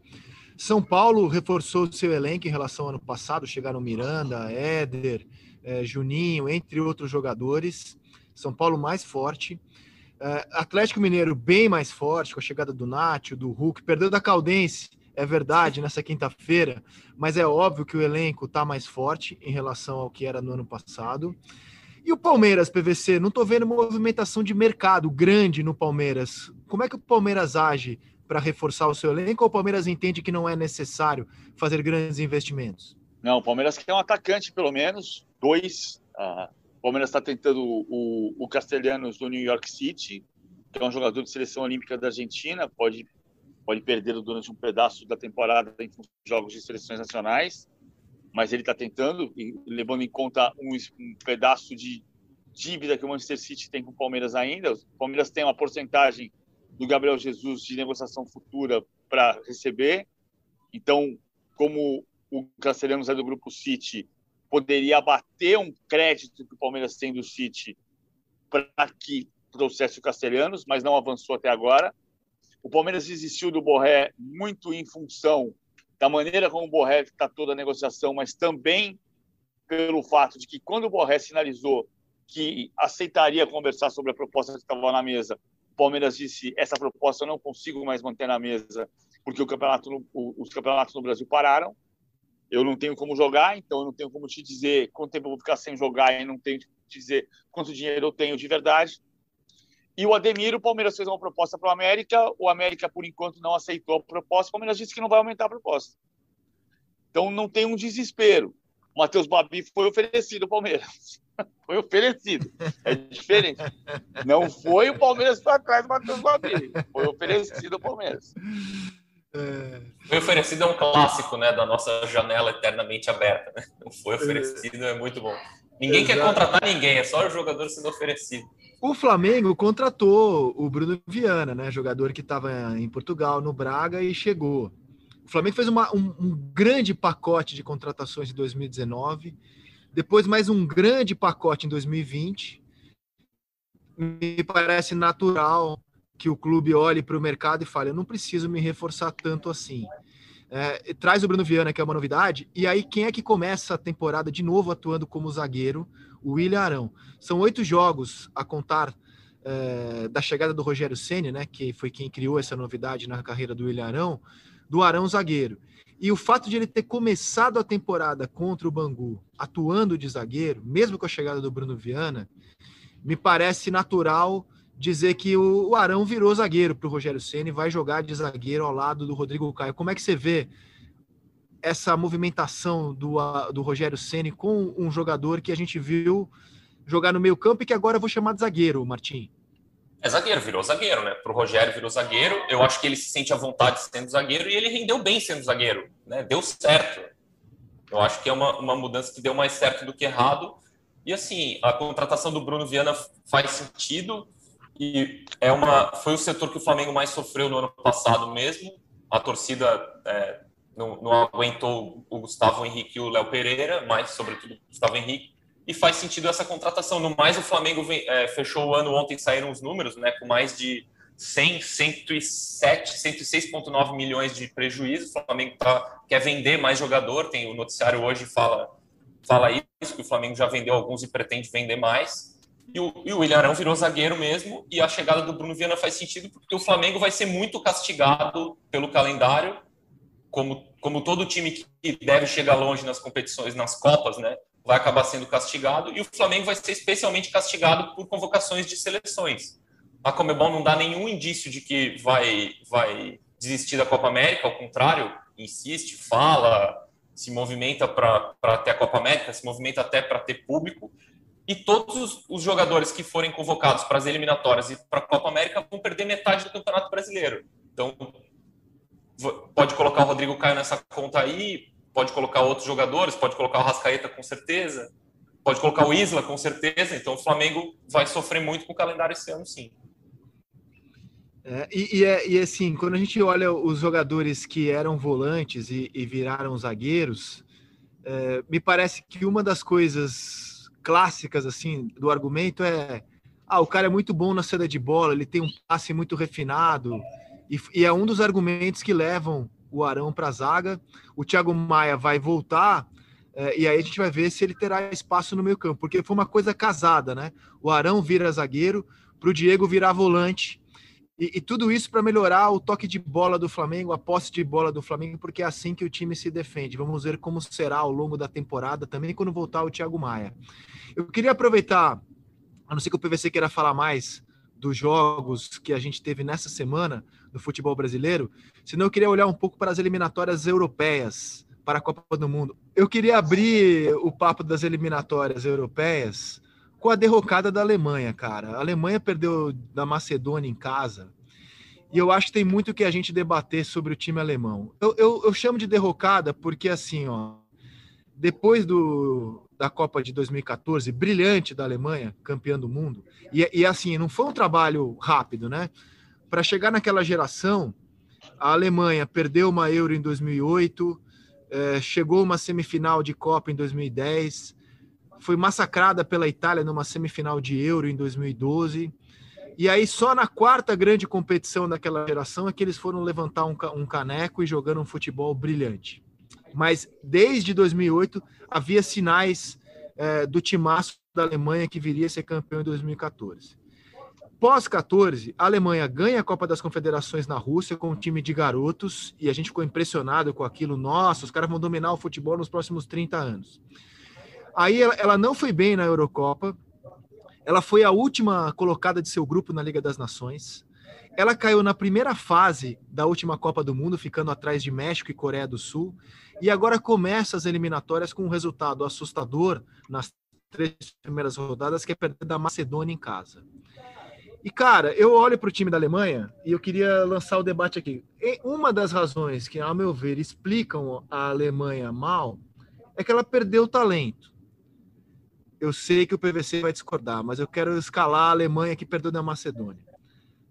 São Paulo reforçou seu elenco em relação ao ano passado, chegaram Miranda, Éder, é, Juninho, entre outros jogadores. São Paulo mais forte. É, Atlético Mineiro bem mais forte, com a chegada do Nátio, do Hulk, perdeu da Caldense, é verdade, nessa quinta-feira, mas é óbvio que o elenco está mais forte em relação ao que era no ano passado. E o Palmeiras, PVC? Não estou vendo movimentação de mercado grande no Palmeiras. Como é que o Palmeiras age para reforçar o seu elenco ou o Palmeiras entende que não é necessário fazer grandes investimentos? Não, o Palmeiras quer um atacante, pelo menos, dois. Uh, o Palmeiras está tentando o, o Castelhanos do New York City, que é um jogador de seleção olímpica da Argentina, pode, pode perder durante um pedaço da temporada em jogos de seleções nacionais mas ele está tentando, e levando em conta um, um, pedaço de dívida que o Manchester City tem com o Palmeiras ainda. O Palmeiras tem uma porcentagem do Gabriel Jesus de negociação futura para receber. Então, como o Castelhanos é do grupo City, poderia abater um crédito que o Palmeiras tem do City para que trouxesse o Castelhanos, mas não avançou até agora. O Palmeiras desistiu do Borré muito em função da maneira como o Borré está toda a negociação, mas também pelo fato de que quando o Borré sinalizou que aceitaria conversar sobre a proposta que estava na mesa, o Palmeiras disse essa proposta eu não consigo mais manter na mesa porque campeonato os campeonatos no Brasil pararam. Eu não tenho como jogar, então eu não tenho como te dizer quanto tempo eu vou ficar sem jogar e não tenho te dizer quanto dinheiro eu tenho de verdade. E o Ademir, o Palmeiras fez uma proposta para o América, o América, por enquanto, não aceitou a proposta, o Palmeiras disse que não vai aumentar a proposta. Então não tem um desespero. O Matheus Babi foi oferecido ao Palmeiras. Foi oferecido. É diferente. Não foi o Palmeiras para trás do Matheus Babi. Foi oferecido ao Palmeiras. É... Foi oferecido é um clássico, né, da nossa janela eternamente aberta. Né? Não foi oferecido, é muito bom. Ninguém Exato. quer contratar ninguém, é só o jogador sendo oferecido. O Flamengo contratou o Bruno Viana, né, jogador que estava em Portugal, no Braga e chegou. O Flamengo fez uma, um, um grande pacote de contratações em 2019, depois mais um grande pacote em 2020. Me parece natural que o clube olhe para o mercado e fale: eu não preciso me reforçar tanto assim. É, traz o Bruno Viana, que é uma novidade, e aí quem é que começa a temporada de novo atuando como zagueiro? O William Arão. São oito jogos a contar é, da chegada do Rogério Senna, né, que foi quem criou essa novidade na carreira do William Arão, do Arão zagueiro. E o fato de ele ter começado a temporada contra o Bangu atuando de zagueiro, mesmo com a chegada do Bruno Viana, me parece natural dizer que o, Arão virou zagueiro para o Rogério Ceni vai jogar de zagueiro ao lado do Rodrigo Caio. Como é que você vê essa movimentação do, do Rogério Ceni com um jogador que a gente viu jogar no meio campo e que agora eu vou chamar de zagueiro, Martim? É zagueiro, virou zagueiro, né? Para o Rogério virou zagueiro. Eu acho que ele se sente à vontade sendo zagueiro e ele rendeu bem sendo zagueiro, né? Deu certo. Eu acho que é uma, uma mudança que deu mais certo do que errado. E assim, a contratação do Bruno Viana faz sentido e é uma, foi o setor que o Flamengo mais sofreu no ano passado mesmo. A torcida é, não, não, aguentou o Gustavo Henrique e o Léo Pereira, mas sobretudo o Gustavo Henrique. E faz sentido essa contratação. No mais, o Flamengo vem, é, fechou o ano ontem, saíram os números, né, com mais de 100, 107, 106,9 milhões de prejuízo. O Flamengo tá, quer vender mais jogador. Tem o noticiário hoje fala fala isso que o Flamengo já vendeu alguns e pretende vender mais. E o, e o William Arão virou zagueiro mesmo, e a chegada do Bruno Viana faz sentido, porque o Flamengo vai ser muito castigado pelo calendário, como, como todo time que deve chegar longe nas competições, nas Copas, né? Vai acabar sendo castigado, e o Flamengo vai ser especialmente castigado por convocações de seleções. A Comebol não dá nenhum indício de que vai, vai desistir da Copa América, ao contrário, insiste, fala, se movimenta para ter a Copa América, se movimenta até para ter público, e todos os, os jogadores que forem convocados para as eliminatórias e para a Copa América vão perder metade do Campeonato Brasileiro. Então, pode colocar o Rodrigo Caio nessa conta aí, pode colocar outros jogadores, pode colocar o Rascaeta com certeza, pode colocar o Isla com certeza. Então, o Flamengo vai sofrer muito com o calendário esse ano, sim. É, e, e, é, e, assim, quando a gente olha os jogadores que eram volantes e, e viraram zagueiros, é, me parece que uma das coisas clássicas assim do argumento é ah, o cara é muito bom na saída de bola, ele tem um passe muito refinado e, e é um dos argumentos que levam o Arão para a zaga. O Thiago Maia vai voltar é, e aí a gente vai ver se ele terá espaço no meio campo, porque foi uma coisa casada, né? O Arão vira zagueiro, para o Diego virar volante e, e tudo isso para melhorar o toque de bola do Flamengo, a posse de bola do Flamengo, porque é assim que o time se defende. Vamos ver como será ao longo da temporada, também quando voltar o Thiago Maia. Eu queria aproveitar, a não ser que o PVC queira falar mais dos jogos que a gente teve nessa semana no futebol brasileiro, senão eu queria olhar um pouco para as eliminatórias europeias para a Copa do Mundo. Eu queria abrir o papo das eliminatórias europeias com a derrocada da Alemanha, cara. A Alemanha perdeu da Macedônia em casa. E eu acho que tem muito que a gente debater sobre o time alemão. Eu, eu, eu chamo de derrocada porque, assim, ó, depois do, da Copa de 2014, brilhante da Alemanha, campeã do mundo, e, e assim, não foi um trabalho rápido, né? Para chegar naquela geração, a Alemanha perdeu uma Euro em 2008, é, chegou uma semifinal de Copa em 2010, foi massacrada pela Itália numa semifinal de Euro em 2012. E aí, só na quarta grande competição daquela geração é que eles foram levantar um, um caneco e jogando um futebol brilhante. Mas desde 2008 havia sinais é, do timaço da Alemanha que viria a ser campeão em 2014. Pós 14, a Alemanha ganha a Copa das Confederações na Rússia com um time de garotos e a gente ficou impressionado com aquilo. Nossa, os caras vão dominar o futebol nos próximos 30 anos. Aí ela, ela não foi bem na Eurocopa, ela foi a última colocada de seu grupo na Liga das Nações. Ela caiu na primeira fase da última Copa do Mundo, ficando atrás de México e Coreia do Sul. E agora começa as eliminatórias com um resultado assustador nas três primeiras rodadas, que é perder da Macedônia em casa. E, cara, eu olho para o time da Alemanha e eu queria lançar o debate aqui. Uma das razões que, ao meu ver, explicam a Alemanha mal é que ela perdeu o talento. Eu sei que o PVC vai discordar, mas eu quero escalar a Alemanha que perdeu da Macedônia.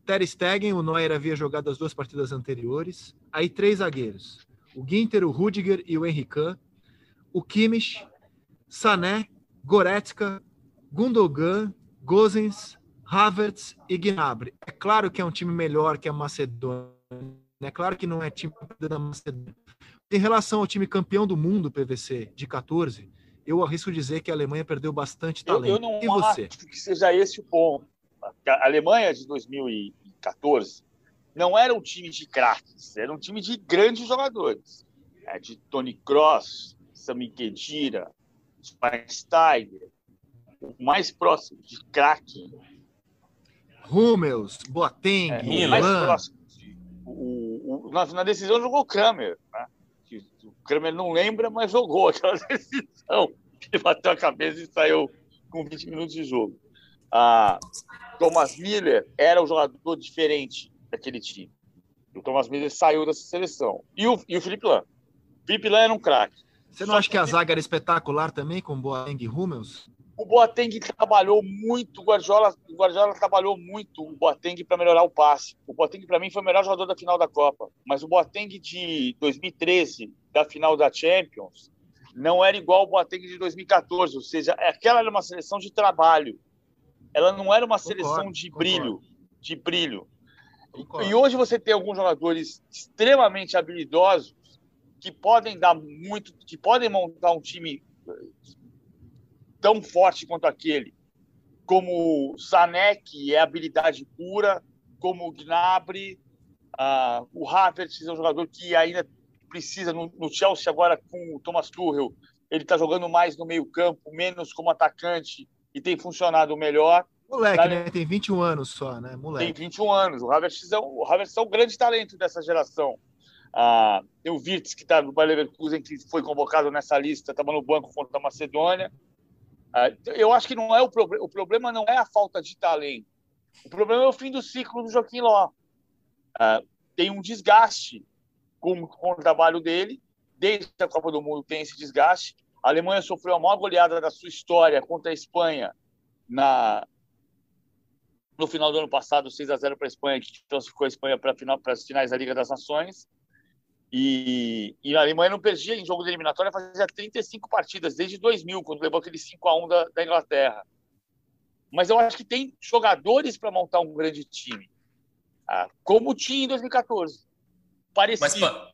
Ter Stegen, o Neuer havia jogado as duas partidas anteriores. Aí três zagueiros. O Ginter, o Rudiger e o Henrique. O Kimmich, Sané, Goretzka, Gundogan, Gozens, Havertz e Gnabry. É claro que é um time melhor que a Macedônia. É claro que não é time da Macedônia. Em relação ao time campeão do mundo, PVC, de 14, eu arrisco dizer que a Alemanha perdeu bastante talento. Eu, eu não e você? acho que seja esse o ponto. A Alemanha de 2014 não era um time de craques, era um time de grandes jogadores. É, de Tony Kroos, Sami Khedira, Schweinsteiger, o mais próximo de craque. Hummels, Boateng, é, mais próximo. O, o, na, na, decisão jogou o Kramer. Né? O Kramer não lembra, mas jogou aquela decisão. Ele bateu a cabeça e saiu com 20 minutos de jogo. Ah, Thomas Miller era um jogador diferente daquele time. O Thomas Miller saiu dessa seleção. E o, e o Felipe Lan. Felipe Lan era um craque. Você não Só acha que a zaga era espetacular também, com Boateng e Hummels? O Boateng trabalhou muito, o Guardiola, o Guardiola trabalhou muito o Boateng para melhorar o passe. O Boateng, para mim, foi o melhor jogador da final da Copa. Mas o Boateng de 2013, da final da Champions, não era igual o Boateng de 2014. Ou seja, aquela era uma seleção de trabalho. Ela não era uma concordo, seleção de concordo. brilho. De brilho. Concordo. E hoje você tem alguns jogadores extremamente habilidosos que podem dar muito, que podem montar um time tão forte quanto aquele, como Sané, que é habilidade pura, como Gnabry, uh, o Havertz é um jogador que ainda precisa no, no Chelsea agora com o Thomas Tuchel, ele está jogando mais no meio campo, menos como atacante e tem funcionado melhor. Moleque, né? Tem 21 anos só, né? Moleque. Tem 21 anos. O Havertz é, o Havertz é um grande talento dessa geração. Ah, tem o Virtus, que está no Bayer Leverkusen, que foi convocado nessa lista, estava no banco contra a Macedônia. Ah, eu acho que não é o problema. O problema não é a falta de talento. O problema é o fim do ciclo do Joaquim Ló. Ah, tem um desgaste com, o trabalho dele. Desde a Copa do Mundo tem esse desgaste. A Alemanha sofreu a maior goleada da sua história contra a Espanha na, no final do ano passado, 6 a 0 para a Espanha, que classificou a Espanha para final, as finais da Liga das Nações. E, e, a Alemanha não perdia em jogo de eliminatória, fazia 35 partidas, desde 2000, quando levou aquele 5 a 1 da, da Inglaterra. Mas eu acho que tem jogadores para montar um grande time, ah, como tinha em 2014. Parecia. Mas, pa,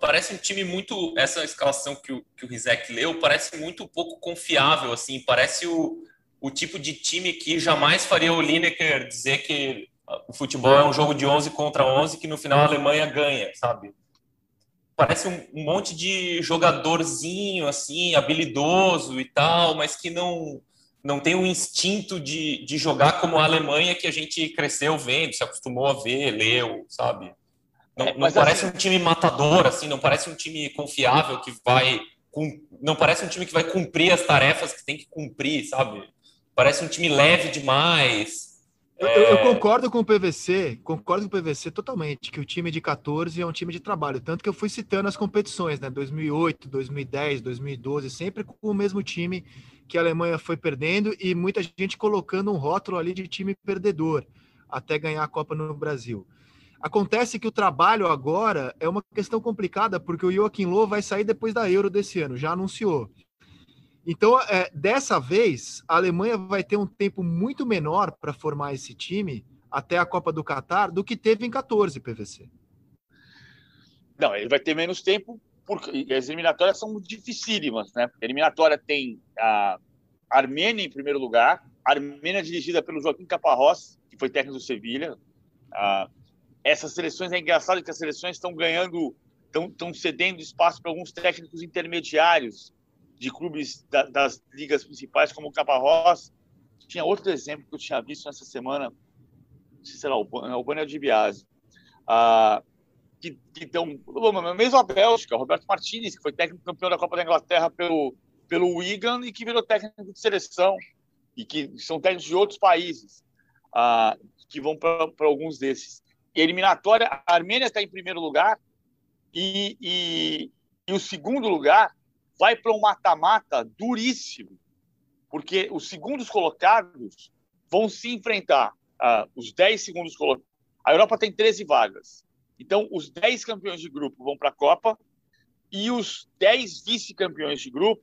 parece um time muito. Essa escalação que o, que o Rizek leu parece muito pouco confiável, assim. Parece o, o tipo de time que jamais faria o Lineker dizer que o futebol é um jogo de 11 contra 11 que no final a Alemanha ganha, sabe? Parece um, um monte de jogadorzinho, assim, habilidoso e tal, mas que não não tem o instinto de, de jogar como a Alemanha que a gente cresceu vendo, se acostumou a ver, leu, sabe? Não, não parece assim... um time matador, assim, não parece um time confiável que vai. Não parece um time que vai cumprir as tarefas que tem que cumprir, sabe? Parece um time leve demais, eu, é... eu, concordo com o PVC, concordo com o PVC totalmente, que o time de 14 é um time de trabalho. Tanto que eu fui citando as competições, né? 2008, 2010, 2012, sempre com o mesmo time que a Alemanha foi perdendo e muita gente colocando um rótulo ali de time perdedor até ganhar a Copa no Brasil. Acontece que o trabalho agora é uma questão complicada, porque o Joaquim Low vai sair depois da Euro desse ano, já anunciou. Então, é, dessa vez, a Alemanha vai ter um tempo muito menor para formar esse time até a Copa do Catar do que teve em 14 PVC. Não, ele vai ter menos tempo porque as eliminatórias são dificílimas, né? A eliminatória tem a Armênia em primeiro lugar, a Armênia dirigida pelo Joaquim Caparrós, que foi técnico do Sevilha. Ah, essas seleções é engraçado que as seleções estão ganhando, estão cedendo espaço para alguns técnicos intermediários de clubes da, das ligas principais, como o Caparrós. Tinha outro exemplo que eu tinha visto nessa semana, sei lá, o Bânio de Biase. Ah, que, estão. Mesmo a Bélgica, Roberto Martinez, que foi técnico campeão da Copa da Inglaterra pelo, pelo Wigan e que virou técnico de seleção, e que são técnicos de outros países, ah, que vão para alguns desses. Eliminatória, a Armênia está em primeiro lugar, e, e, e o segundo lugar vai para um mata-mata duríssimo, porque os segundos colocados vão se enfrentar. Ah, os 10 segundos colocados. A Europa tem 13 vagas. Então, os 10 campeões de grupo vão para a Copa e os 10 vice-campeões de grupo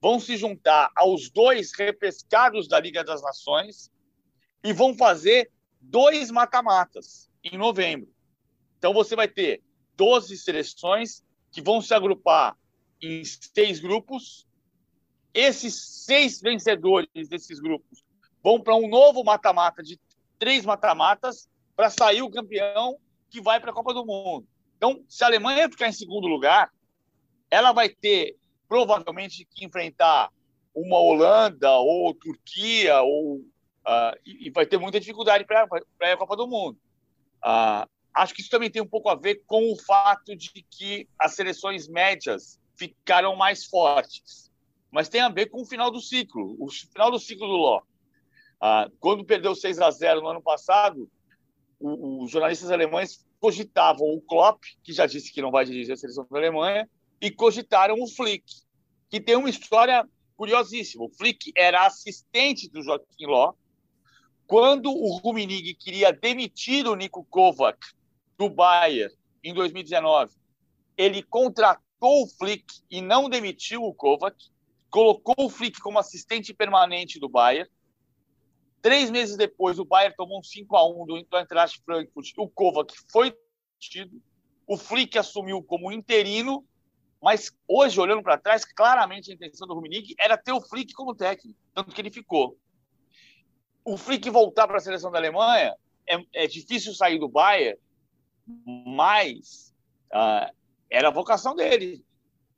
vão se juntar aos dois repescados da Liga das Nações e vão fazer dois mata-matas em novembro. Então, você vai ter 12 seleções que vão se agrupar em seis grupos. Esses seis vencedores desses grupos vão para um novo mata-mata de três mata-matas para sair o campeão que vai para a Copa do Mundo. Então, se a Alemanha ficar em segundo lugar, ela vai ter provavelmente que enfrentar uma Holanda ou Turquia ou uh, e, vai ter muita dificuldade para a Copa do Mundo. Uh, acho que isso também tem um pouco a ver com o fato de que as seleções médias ficaram mais fortes, mas tem a ver com o final do ciclo, o final do ciclo do Ló. Uh, quando perdeu 6 a 0 no ano passado, os jornalistas alemães cogitavam o Klopp, que já disse que não vai dirigir a seleção da Alemanha, e cogitaram o Flick, que tem uma história curiosíssima. O Flick era assistente do Joaquim Ló. Quando o Rummenigge queria demitir o Nico Kovac do Bayern em 2019, ele contratou o Flick e não demitiu o Kovac, colocou o Flick como assistente permanente do Bayern Três meses depois, o Bayern tomou um 5 a 1 do Eintracht Frankfurt. O Kovac foi tido. O Flick assumiu como interino. Mas hoje, olhando para trás, claramente a intenção do Rummenigge era ter o Flick como técnico, tanto que ele ficou. O Flick voltar para a seleção da Alemanha é, é, difícil sair do Bayern, mas uh, era a vocação dele.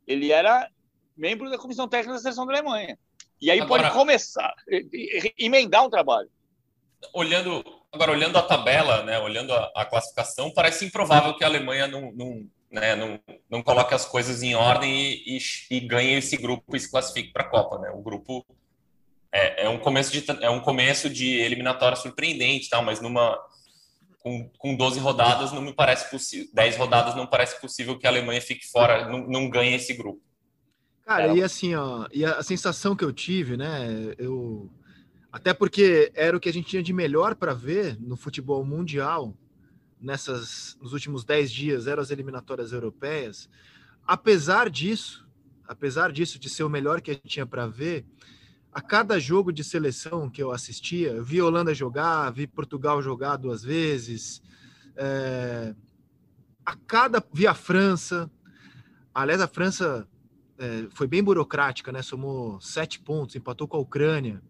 Ele era membro da comissão técnica da seleção da Alemanha. E aí agora, pode começar, emendar um trabalho. Olhando, agora, olhando a tabela, né, olhando a, a classificação, parece improvável que a Alemanha não, não, né, não, não coloque as coisas em ordem e, e, e ganhe esse grupo e se classifique para a Copa. Né? O grupo é, é, um começo de, é um começo de eliminatória surpreendente, tal, mas numa, com, com 12 rodadas não me parece possível, 10 rodadas não parece possível que a Alemanha fique fora, não, não ganhe esse grupo. Cara, e assim, ó, e a, a sensação que eu tive, né, eu até porque era o que a gente tinha de melhor para ver no futebol mundial nessas nos últimos 10 dias, eram as eliminatórias europeias. Apesar disso, apesar disso de ser o melhor que a gente tinha para ver, a cada jogo de seleção que eu assistia, eu vi Holanda jogar, vi Portugal jogar duas vezes, é, a cada vi a França, aliás a França é, foi bem burocrática, né? Somou sete pontos, empatou com a Ucrânia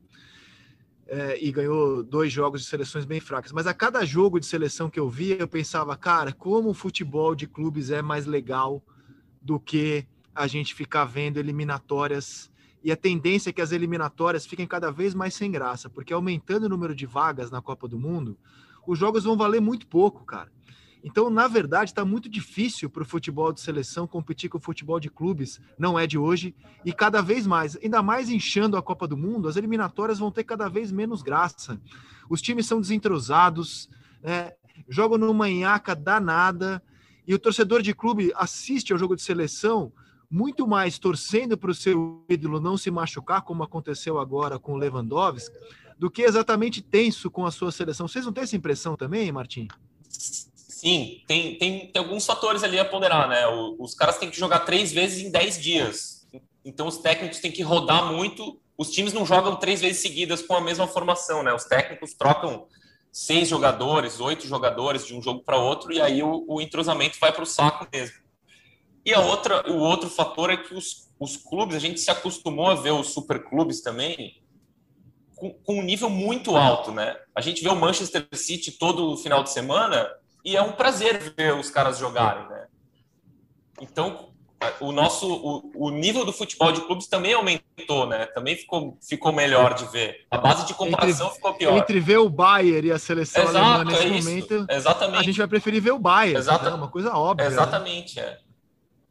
é, e ganhou dois jogos de seleções bem fracas. Mas a cada jogo de seleção que eu via, eu pensava, cara, como o futebol de clubes é mais legal do que a gente ficar vendo eliminatórias. E a tendência é que as eliminatórias fiquem cada vez mais sem graça, porque aumentando o número de vagas na Copa do Mundo, os jogos vão valer muito pouco, cara. Então, na verdade, está muito difícil para o futebol de seleção competir com o futebol de clubes, não é de hoje, e cada vez mais, ainda mais inchando a Copa do Mundo, as eliminatórias vão ter cada vez menos graça. Os times são desentrosados, né, jogam numa enhaca danada, e o torcedor de clube assiste ao jogo de seleção muito mais torcendo para o seu ídolo não se machucar, como aconteceu agora com o Lewandowski, do que exatamente tenso com a sua seleção. Vocês não têm essa impressão também, Martim? Sim, tem, tem, tem, alguns fatores ali a ponderar, né? Os caras têm que jogar três vezes em dez dias. Então os técnicos têm que rodar muito. Os times não jogam três vezes seguidas com a mesma formação, né? Os técnicos trocam seis jogadores, oito jogadores de um jogo para outro e aí o, o entrosamento vai para o saco mesmo. E a outra, o outro fator é que os, os clubes, a gente se acostumou a ver os superclubes também com, com um nível muito alto, né? A gente vê o Manchester City todo final de semana e é um prazer ver os caras jogarem, né? Então, o nosso o, o, nível do futebol de clubes também aumentou, né? Também ficou, ficou melhor de ver. A base de comparação entre, ficou pior. Entre ver o Bayern e a seleção Exato, alemã nesse é momento, Exatamente. a gente vai preferir ver o Bayern. Exato. É uma coisa óbvia. Né? Exatamente, né? é.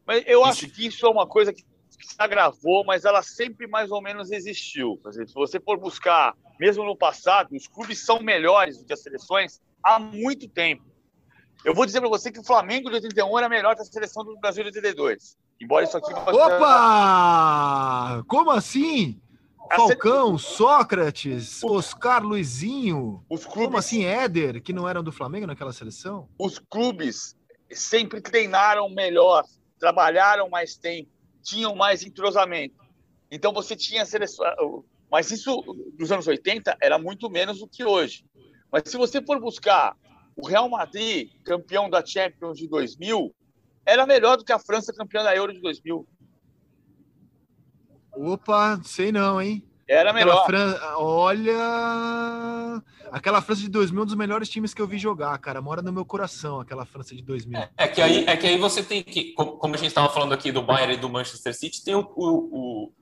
Mas eu isso. acho que isso é uma coisa que se agravou, mas ela sempre mais ou menos existiu. Se você for buscar, mesmo no passado, os clubes são melhores do que as seleções há muito tempo. Eu vou dizer para você que o Flamengo de 81 era melhor que a seleção do Brasil de 82. Embora isso aqui. Opa! Como assim? Falcão, Sócrates, Oscar Luizinho. Os clubes, Como assim, Éder, que não eram do Flamengo naquela seleção? Os clubes sempre treinaram melhor, trabalharam mais tempo, tinham mais entrosamento. Então você tinha seleção. Mas isso, nos anos 80, era muito menos do que hoje. Mas se você for buscar o Real Madrid, campeão da Champions de 2000, era melhor do que a França, campeã da Euro de 2000. Opa, sei não, hein? Era melhor. Fran... Olha, aquela França de 2000 é um dos melhores times que eu vi jogar, cara. Mora no meu coração aquela França de 2000. É, é que aí, é que aí você tem que, como a gente estava falando aqui do Bayern e do Manchester City, tem o, o, o,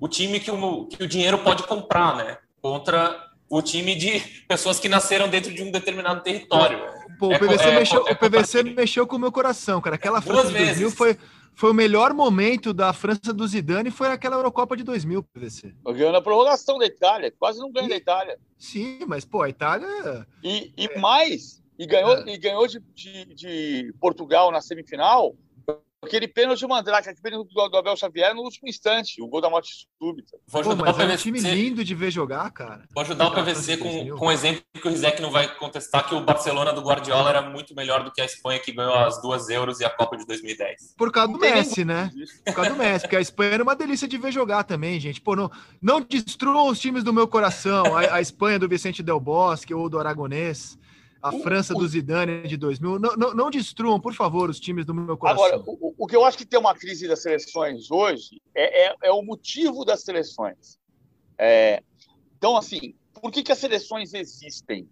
o time que o, que o dinheiro pode comprar, né? Contra o time de pessoas que nasceram dentro de um determinado território. Pô, o PVC, é, mexeu, é, o PVC mexeu com o meu coração, cara. Aquela França de 2000 foi, foi o melhor momento da França do Zidane foi aquela Eurocopa de 2000, PVC. Ganhou na prorrogação da Itália, quase não ganhou da Itália. Sim, mas pô, a Itália. E, e mais, e ganhou, é. e ganhou de, de, de Portugal na semifinal Aquele pênalti de Mandrake, aquele pênalti do Abel Xavier no último instante, o gol da morte súbita. Vou ajudar Pô, mas o PVC. É um time lindo de ver jogar, cara. Vou ajudar o PVC com, com um exemplo que o Rizek não vai contestar, que o Barcelona do Guardiola era muito melhor do que a Espanha, que ganhou as duas euros e a Copa de 2010. Por causa do Messi, né? Por causa do Messi, porque a Espanha era uma delícia de ver jogar também, gente. Pô, não, não destruam os times do meu coração. A, a Espanha do Vicente Del Bosque ou do Aragonês a França do Zidane de 2000. Não, não, não, destruam, por favor, os times do meu coração. Agora, o, o que eu acho que tem uma crise das seleções hoje é, é, é o motivo das seleções. É, então, assim, por que, que as seleções existem?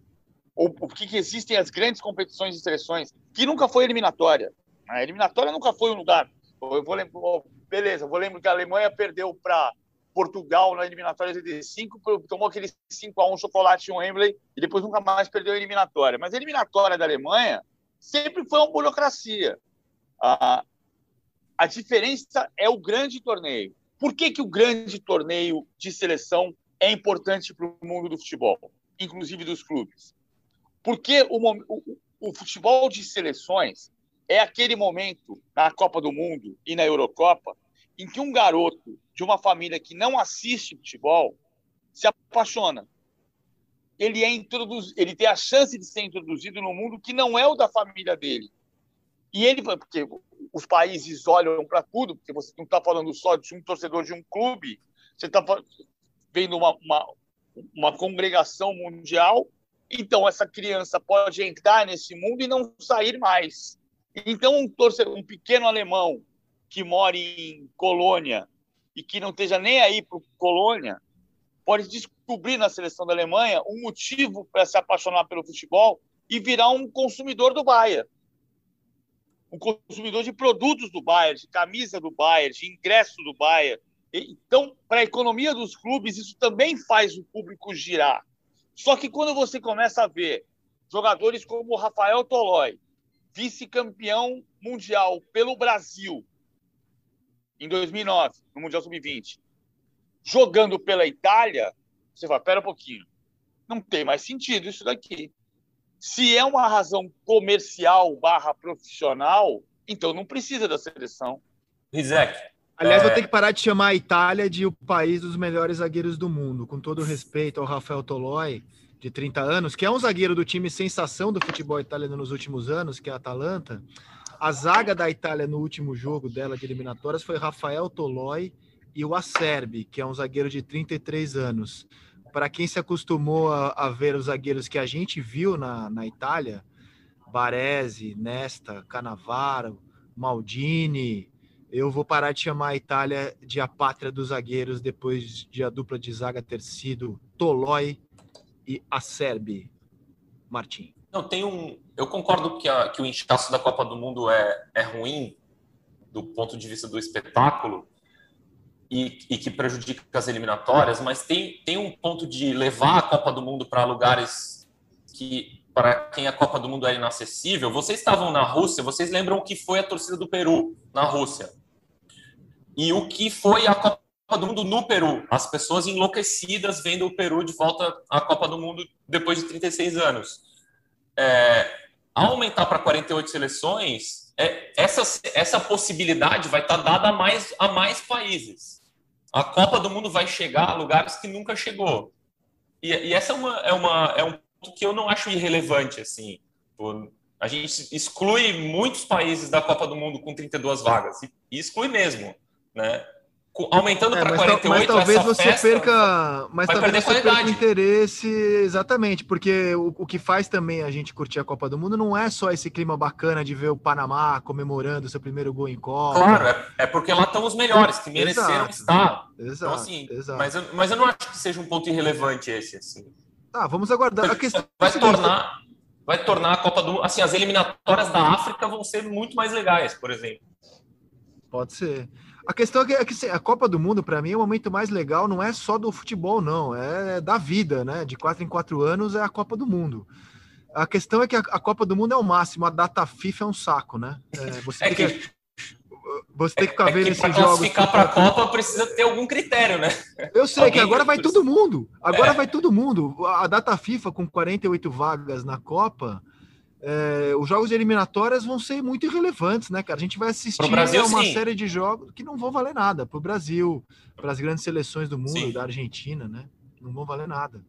Ou por que, que existem as grandes competições de seleções? Que nunca foi eliminatória. A eliminatória nunca foi um lugar. Eu vou lembrar, beleza, vou lembrar que a Alemanha perdeu para Portugal na eliminatória de 85, tomou aquele 5 a 1 chocolate em Wembley e depois nunca mais perdeu a eliminatória. Mas a eliminatória da Alemanha sempre foi uma burocracia. A, a diferença é o grande torneio. Por que, que o grande torneio de seleção é importante para o mundo do futebol, inclusive dos clubes? Porque o, o, o futebol de seleções é aquele momento na Copa do Mundo e na Eurocopa em que um garoto de uma família que não assiste futebol se apaixona. Ele é introduzido, ele tem a chance de ser introduzido no mundo que não é o da família dele. E ele, porque os países olham para tudo, porque você não está falando só de um torcedor de um clube, você está vendo uma, uma, uma congregação mundial. Então, essa criança pode entrar nesse mundo e não sair mais. Então, um, torcedor, um pequeno alemão que mora em Colônia e que não esteja nem aí para Colônia, pode descobrir na seleção da Alemanha um motivo para se apaixonar pelo futebol e virar um consumidor do Bayern. Um consumidor de produtos do Bayern, de camisa do Bayern, de ingresso do Bayern. Então, para a economia dos clubes, isso também faz o público girar. Só que quando você começa a ver jogadores como Rafael Tolói, vice-campeão mundial pelo Brasil, em 2009, no Mundial Sub-20, jogando pela Itália, você vai, pera um pouquinho, não tem mais sentido isso daqui. Se é uma razão comercial barra profissional, então não precisa da seleção. Rizek. Aliás, é... vou ter que parar de chamar a Itália de o país dos melhores zagueiros do mundo, com todo respeito ao Rafael Toloi, de 30 anos, que é um zagueiro do time sensação do futebol italiano nos últimos anos, que é a Atalanta. A zaga da Itália no último jogo dela de eliminatórias foi Rafael Toloi, e o Acerbi, que é um zagueiro de 33 anos. Para quem se acostumou a, a, ver os zagueiros que a gente viu na, na Itália, Baresi, Nesta, Canavaro, Maldini, eu vou parar de chamar a Itália de a pátria dos zagueiros depois de a dupla de zaga ter sido Tolói e Acerbi. Martim. Não, tem um. Eu concordo que, a, que o inchaço da Copa do Mundo é, é ruim do ponto de vista do espetáculo e, e que prejudica as eliminatórias, mas tem, tem um ponto de levar a Copa do Mundo para lugares que, para quem a Copa do Mundo é inacessível. Vocês estavam na Rússia, vocês lembram o que foi a torcida do Peru na Rússia? E o que foi a Copa do Mundo no Peru? As pessoas enlouquecidas vendo o Peru de volta à Copa do Mundo depois de 36 anos. É, aumentar para 48 seleções, é, essa, essa possibilidade vai estar dada a mais, a mais países. A Copa do Mundo vai chegar a lugares que nunca chegou. E, e essa é, uma, é, uma, é um ponto que eu não acho irrelevante. assim. A gente exclui muitos países da Copa do Mundo com 32 vagas. E, e exclui mesmo. Né? Aumentando é, para 48, mas talvez você perca, mas talvez você perca o interesse, exatamente, porque o, o, que faz também a gente curtir a Copa do Mundo não é só esse clima bacana de ver o Panamá comemorando seu primeiro gol em Copa. Claro, é, é porque lá estão os melhores que mereceram exato, estar. Exato, então, assim, exato. Mas, eu, mas eu não acho que seja um ponto irrelevante esse, assim. Tá, vamos aguardar. A questão vai é tornar, vai tornar a Copa do Mundo, assim, as eliminatórias da África vão ser muito mais legais, por exemplo. Pode ser. A questão é que, é que a Copa do Mundo, para mim, é o momento mais legal, não é só do futebol, não, é da vida, né? De quatro em quatro anos é a Copa do Mundo. A questão é que a, Copa do Mundo é o máximo, a data FIFA é um saco, né? É, você é tem que, que, você tem que ficar é vendo esses jogos. Classificar para a Copa precisa ter algum critério, né? Eu sei Alguém que agora vai todo mundo. Agora é. vai todo mundo. A data FIFA com 48 vagas na Copa é, os jogos de eliminatórias vão ser muito irrelevantes, né, cara? A gente vai assistir Brasil, uma sim. série de jogos que não vão valer nada para o Brasil, para as grandes seleções do mundo, sim. da Argentina, né? Não vão valer nada.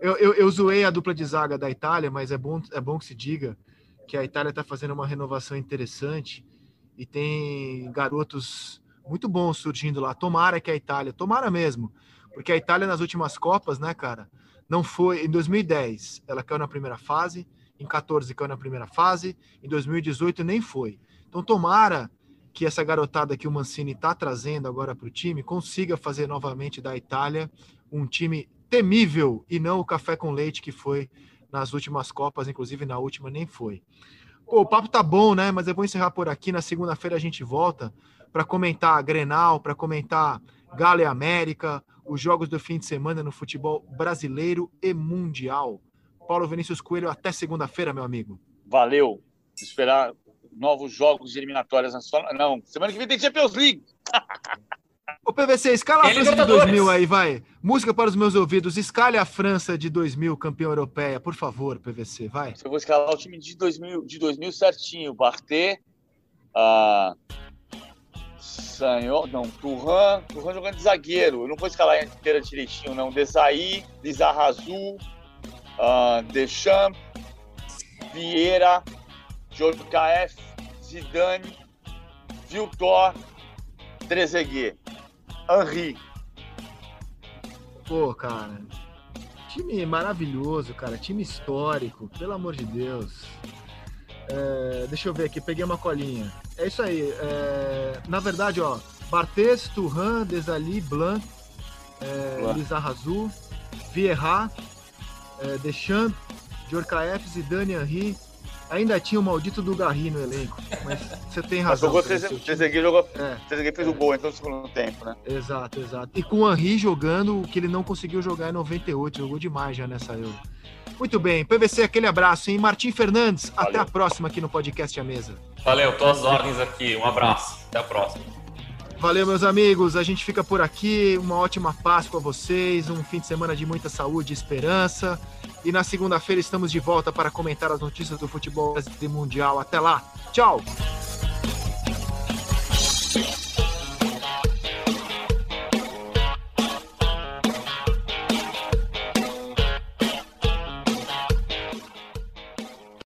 Eu, eu, eu zoei a dupla de zaga da Itália, mas é bom, é bom que se diga que a Itália está fazendo uma renovação interessante e tem garotos muito bons surgindo lá. Tomara que a Itália, tomara mesmo, porque a Itália nas últimas Copas, né, cara, não foi. Em 2010, ela caiu na primeira fase em 14 caiu na primeira fase, em 2018 nem foi. Então tomara que essa garotada que o Mancini está trazendo agora para o time consiga fazer novamente da Itália um time temível e não o café com leite que foi nas últimas Copas, inclusive na última nem foi. Pô, o papo tá bom, né? Mas eu vou encerrar por aqui. Na segunda-feira a gente volta para comentar a Grenal, para comentar Galo e América, os jogos do fim de semana no futebol brasileiro e mundial. Paulo Vinícius Coelho, até segunda-feira, meu amigo. Valeu. Esperar novos jogos de eliminatórias nacionais. Não, semana que vem tem Champions League. Ô, PVC, escala a França de 2000 aí, vai. Música para os meus ouvidos. Escale a França de 2000, campeão europeia, por favor, PVC, vai. Eu vou escalar o time de 2000, de 2000 certinho. Barté, uh, Sanho, não, Turran, Turran jogando de zagueiro. Eu não vou escalar inteira direitinho, não. Desaí, Lizarrazu, uh, Deschamps, Vieira, JKF, Zidane, Viltor, Trezeguet, Henri. Pô, cara, time maravilhoso, cara, time histórico, pelo amor de Deus. É, deixa eu ver aqui, peguei uma colinha. É isso aí. É, na verdade, ó, Barthez, Turhan, Desali, Blanc, é, Lizarrazu, Vieira, é, Deschamps, Djorkaeff, Zidane, Henry. Ainda tinha o maldito do Garri no elenco, mas você tem razão. Mas jogou, Trezeguet jogou, é, Trezeguet fez é. o gol então no segundo tempo, né? Exato, exato. E com o Henry jogando o que ele não conseguiu jogar em 98, jogou demais já nessa Euro. Muito bem, PVC, aquele abraço, hein? Martim Fernandes, Valeu. até a próxima aqui no podcast A Mesa. Valeu, tô às ordens aqui, um abraço, até a próxima. Valeu, meus amigos. A gente fica por aqui. Uma ótima Páscoa a vocês, um fim de semana de muita saúde e esperança. E na segunda-feira estamos de volta para comentar as notícias do futebol brasileiro mundial. Até lá. Tchau.